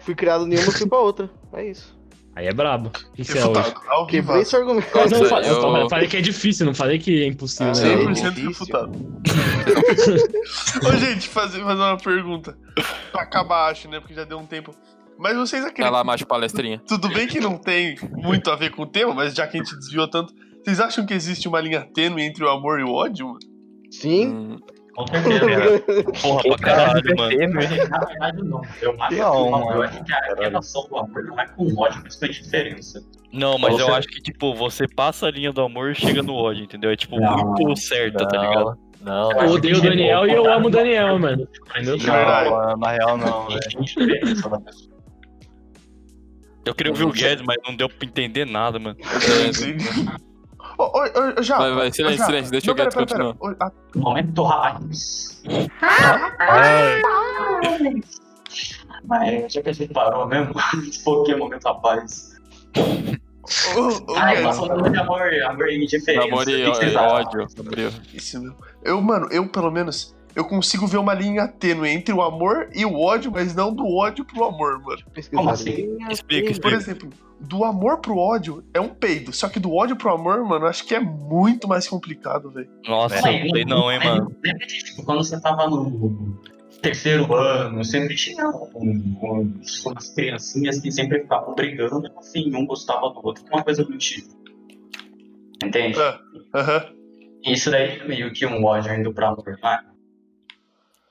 Speaker 7: Fui criado nenhuma, fui pra outra. É isso.
Speaker 4: Aí é brabo. O que você é hoje?
Speaker 7: Quebrei esse argumento.
Speaker 4: Não, eu,
Speaker 1: Nossa,
Speaker 4: falei, eu
Speaker 1: eu-
Speaker 4: falei- que é difícil, não falei que é impossível.
Speaker 7: Ah,
Speaker 4: né?
Speaker 7: é
Speaker 5: 100% refutado. Ô, gente, fazer, fazer uma pergunta. Pra acabar, acho, né? Porque já deu um tempo. Mas vocês
Speaker 1: Vai
Speaker 5: acreditam.
Speaker 1: lá, macho palestrinha.
Speaker 5: Tudo bem que não tem muito a ver com o tema, mas já que a gente desviou tanto. Vocês acham que existe uma linha tênue entre o amor e o ódio? mano?
Speaker 7: Sim.
Speaker 1: Hum,
Speaker 6: Com certeza.
Speaker 9: Porra, pra caralho, mano.
Speaker 6: Na verdade, não. Eu acho que
Speaker 2: Não,
Speaker 6: amor, eu acho que a relação do amor não é com ódio, mas a diferença.
Speaker 9: Não, mas eu acho que, tipo, você passa a linha do amor e chega no ódio, entendeu? É, tipo,
Speaker 6: Não,
Speaker 9: muito certa, tá ligado?
Speaker 3: Não,
Speaker 6: Eu
Speaker 4: odeio o
Speaker 6: que
Speaker 4: Daniel e eu amo o Daniel, mano. Entendeu?
Speaker 6: Não,
Speaker 2: na real não, velho.
Speaker 6: Tem da pessoa.
Speaker 9: Eu queria ouvir o Guedes, mas não deu pra entender nada, mano.
Speaker 1: é,
Speaker 5: Sim. Ô, ô, ô, Japa,
Speaker 1: Vai, vai, silêncio, silêncio, deixa o Guedes
Speaker 5: pera, pera, pera.
Speaker 1: continuar.
Speaker 5: Ah,
Speaker 6: Momento raiz. Mas já que a gente parou mesmo, por que momento rapaz? Ai, mas falando de amor, amor e diferença.
Speaker 1: Amor e ódio. Gabriel.
Speaker 5: Isso mesmo. Eu, mano, eu pelo menos, eu consigo ver uma linha tênue entre o amor e o ódio, mas não do ódio pro amor, mano.
Speaker 6: Como assim?
Speaker 9: Explica,
Speaker 5: Por
Speaker 9: explica.
Speaker 5: exemplo, do amor pro ódio é um peido, só que do ódio pro amor, mano, acho que é muito mais complicado, velho.
Speaker 9: Nossa,
Speaker 6: Mas,
Speaker 9: não sei não, hein, mano.
Speaker 6: Lembra de, tipo, quando você tava no terceiro ano, sempre tinha um- umas criancinhas que sempre ficavam brigando, e fim, um gostava do outro, uma coisa do tipo. Entende?
Speaker 5: É. Aham.
Speaker 6: Isso daí é meio que um ódio indo pra amor, não é?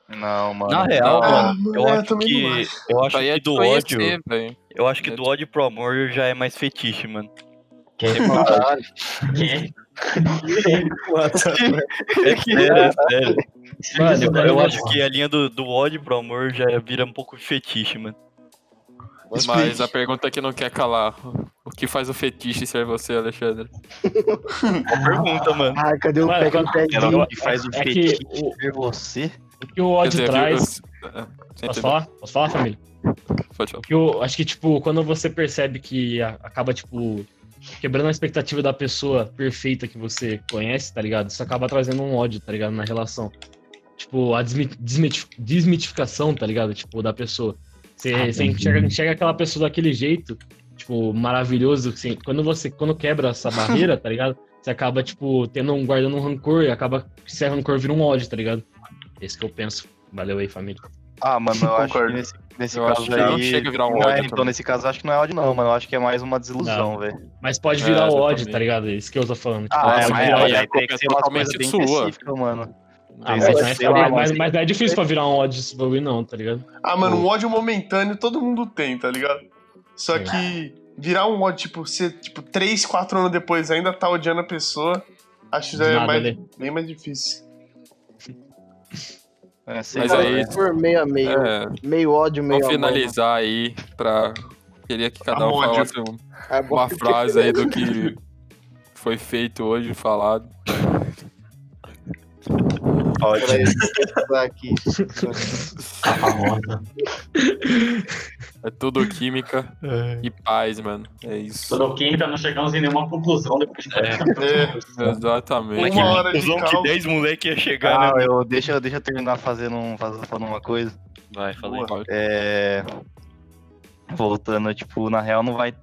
Speaker 2: Não, mano.
Speaker 9: Na real,
Speaker 1: Não,
Speaker 9: mano, eu
Speaker 5: é,
Speaker 9: acho que. Eu acho
Speaker 1: é
Speaker 9: que
Speaker 1: de
Speaker 9: do ódio.
Speaker 1: velho.
Speaker 9: Eu acho que do ódio pro amor já é mais fetiche, mano.
Speaker 6: Que,
Speaker 9: É sério, é sério.
Speaker 4: Mano,
Speaker 9: Eu,
Speaker 4: daí
Speaker 9: eu
Speaker 4: eu
Speaker 9: acho que a linha do, do ódio pro amor já vira um pouco fetiche, mano.
Speaker 1: Mas a pergunta que não quer calar. O que faz o fetiche ser você, Alexandre?
Speaker 9: Boa pergunta, mano.
Speaker 7: Ah, cadê o
Speaker 4: Mano,
Speaker 7: pé que
Speaker 4: quando-
Speaker 7: o
Speaker 2: que faz o
Speaker 4: É
Speaker 2: fetiche
Speaker 4: o-
Speaker 2: ser você?
Speaker 4: O que o ódio traz.
Speaker 1: eu- eu- você
Speaker 4: Posso falar? Posso falar, família?
Speaker 1: Pode falar.
Speaker 4: Que eu acho que, tipo, quando você percebe que a- acaba, tipo, quebrando a expectativa da pessoa perfeita que você conhece, tá ligado? Isso acaba trazendo um ódio, tá ligado? Na relação. Tipo, a desmi- desmiti- desmitificação, tá ligado? Tipo, da pessoa. Você,
Speaker 6: Ah,
Speaker 4: você enxerga, enxerga aquela pessoa daquele jeito, tipo, maravilhoso. Assim, quando você quando quebra essa barreira, tá ligado? Você acaba, tipo, tendo um, guardando um rancor e acaba que esse rancor vira um ódio, tá ligado? Esse que eu penso. Valeu aí, família.
Speaker 2: Ah, mano, eu acho que nesse, nesse
Speaker 1: Eu
Speaker 2: caso
Speaker 1: acho que não
Speaker 2: aí.
Speaker 1: chega a virar um
Speaker 2: não é,
Speaker 1: ódio
Speaker 2: então, nesse caso, eu acho que não é ódio, não, mano. Eu acho que é mais uma desilusão, velho.
Speaker 4: Mas pode
Speaker 1: É,
Speaker 4: virar ódio,
Speaker 1: exatamente.
Speaker 4: tá ligado? Isso que eu tô falando. Tipo,
Speaker 2: Ah, é, mas
Speaker 4: virar
Speaker 1: aí
Speaker 2: aí tem que
Speaker 1: é
Speaker 2: ser uma coisa bem
Speaker 1: sua.
Speaker 2: específica, mano.
Speaker 4: Ah, mas, não é difícil pra virar um ódio esse bagulho, não, tá ligado?
Speaker 5: Ah, mano, um ódio momentâneo todo mundo tem, tá ligado? Só que virar um ódio, tipo, ser, tipo, 3, 4 anos depois ainda tá odiando a pessoa, acho que já é mais,
Speaker 4: né?
Speaker 5: bem mais difícil.
Speaker 2: É,
Speaker 1: Mas aí-
Speaker 2: velho.
Speaker 7: Por meio a meio.
Speaker 1: É,
Speaker 7: Meio ódio, meio
Speaker 1: vamos
Speaker 7: amor.
Speaker 1: finalizar aí pra. Queria que cada um
Speaker 5: Amor.
Speaker 1: falasse um-
Speaker 7: É
Speaker 1: uma frase aí do que foi feito hoje, falado.
Speaker 2: Pode.
Speaker 7: Aqui.
Speaker 6: a famosa.
Speaker 1: É tudo química e paz, mano. É isso.
Speaker 6: Tudo química, não chegamos em nenhuma conclusão depois de
Speaker 5: É,
Speaker 1: Exatamente.
Speaker 5: Uma hora de
Speaker 9: Conclusão que
Speaker 5: cálculo.
Speaker 9: 10 moleque ia chegar,
Speaker 2: Ah,
Speaker 9: né?
Speaker 2: eu, deixa, deixa eu terminar fazendo, um, faz- falando uma coisa.
Speaker 9: Vai, falei.
Speaker 2: É. Voltando, tipo, na real não vai.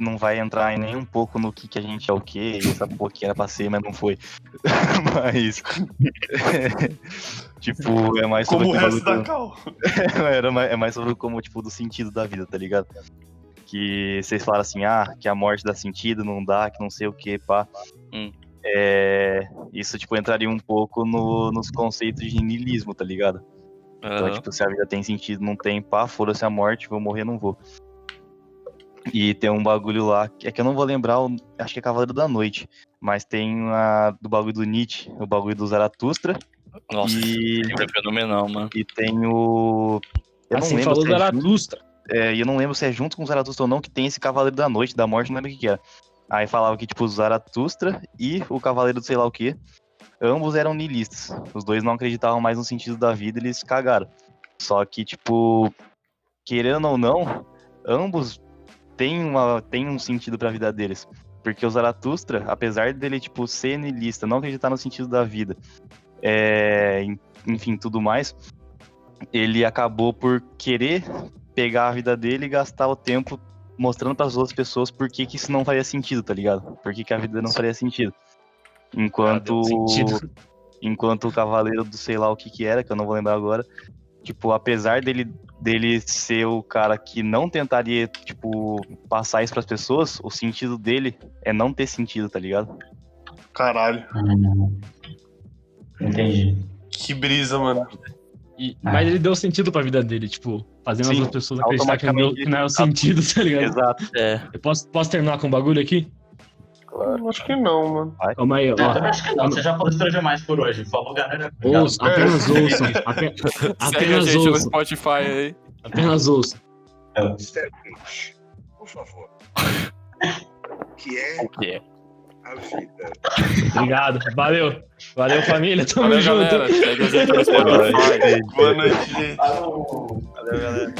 Speaker 2: Não vai entrar em nem um pouco no que, que a gente é o quê, e essa porra que era pra ser, mas não foi. mas. tipo, é mais sobre
Speaker 5: como o resto da cal.
Speaker 2: do- Era mais- é mais sobre como, tipo, do sentido da vida, tá ligado? Que vocês falaram assim, ah, que a morte dá sentido, não dá, que não sei o que, pá.
Speaker 9: Hum.
Speaker 2: É, isso, tipo, entraria um pouco no- nos conceitos de niilismo, tá ligado? Então, tipo, se a vida tem sentido, não tem, pá, foda-se a morte, vou morrer, não vou. E tem um bagulho lá, que é que eu não vou lembrar, o- acho que é Cavaleiro da Noite. Mas tem a do bagulho do Nietzsche, o bagulho do Zaratustra.
Speaker 9: Nossa,
Speaker 2: E,
Speaker 9: livro é fenomenal, mano.
Speaker 2: e tem o. Eu não
Speaker 4: Assim
Speaker 2: lembro
Speaker 4: falou
Speaker 2: se é junto-
Speaker 4: Zaratustra.
Speaker 2: é, e eu não lembro se é junto com o Zaratustra ou não, que tem esse Cavaleiro da Noite, da Morte, não lembro o que, que era. Aí falava que, tipo, o Zaratustra e o Cavaleiro do sei lá o que, ambos eram niilistas. Os dois não acreditavam mais no sentido da vida, eles cagaram. Só que, tipo, querendo ou não, ambos têm, uma, têm um sentido pra vida deles. Porque o Zaratustra, apesar dele, tipo, ser niilista, não acreditar no sentido da vida, é, en- enfim, tudo mais, ele acabou por querer pegar a vida dele e gastar o tempo mostrando para as outras pessoas por que, que isso não faria sentido, tá ligado? Por que, que a vida não faria sentido. Enquanto,
Speaker 4: Ah, sentido.
Speaker 2: enquanto o cavaleiro do sei lá o que que era, que eu não vou lembrar agora, tipo, apesar dele, dele ser o cara que não tentaria, tipo, passar isso pras pessoas, o sentido dele é não ter sentido, tá ligado?
Speaker 5: Caralho.
Speaker 6: Hum. Entendi.
Speaker 5: Que brisa, mano.
Speaker 4: E- mas ele deu sentido pra vida dele, tipo, fazendo as
Speaker 2: Sim,
Speaker 4: outras pessoas acreditar que não,
Speaker 2: automaticamente
Speaker 4: que não é o sentido, tá ligado?
Speaker 2: Exato.
Speaker 9: É.
Speaker 4: Eu posso, posso terminar com um bagulho aqui?
Speaker 5: Acho que não, mano.
Speaker 4: Calma aí,
Speaker 6: Eu também
Speaker 4: ó.
Speaker 6: acho que não, você já palestrou demais por hoje. Falou, galera.
Speaker 4: Ouçam, apenas ouçam. ape-
Speaker 1: Segue a
Speaker 4: Apenas
Speaker 1: gente no
Speaker 4: ouçam.
Speaker 1: Spotify aí.
Speaker 4: Apenas ouçam.
Speaker 10: Externos, por favor. Que é
Speaker 9: O que é?
Speaker 10: a vida.
Speaker 4: Obrigado. Valeu. Valeu, família. Tamo
Speaker 1: Valeu,
Speaker 4: junto.
Speaker 1: galera. Segue a gente no Spotify.
Speaker 5: Boa noite, gente.
Speaker 8: Valeu, galera.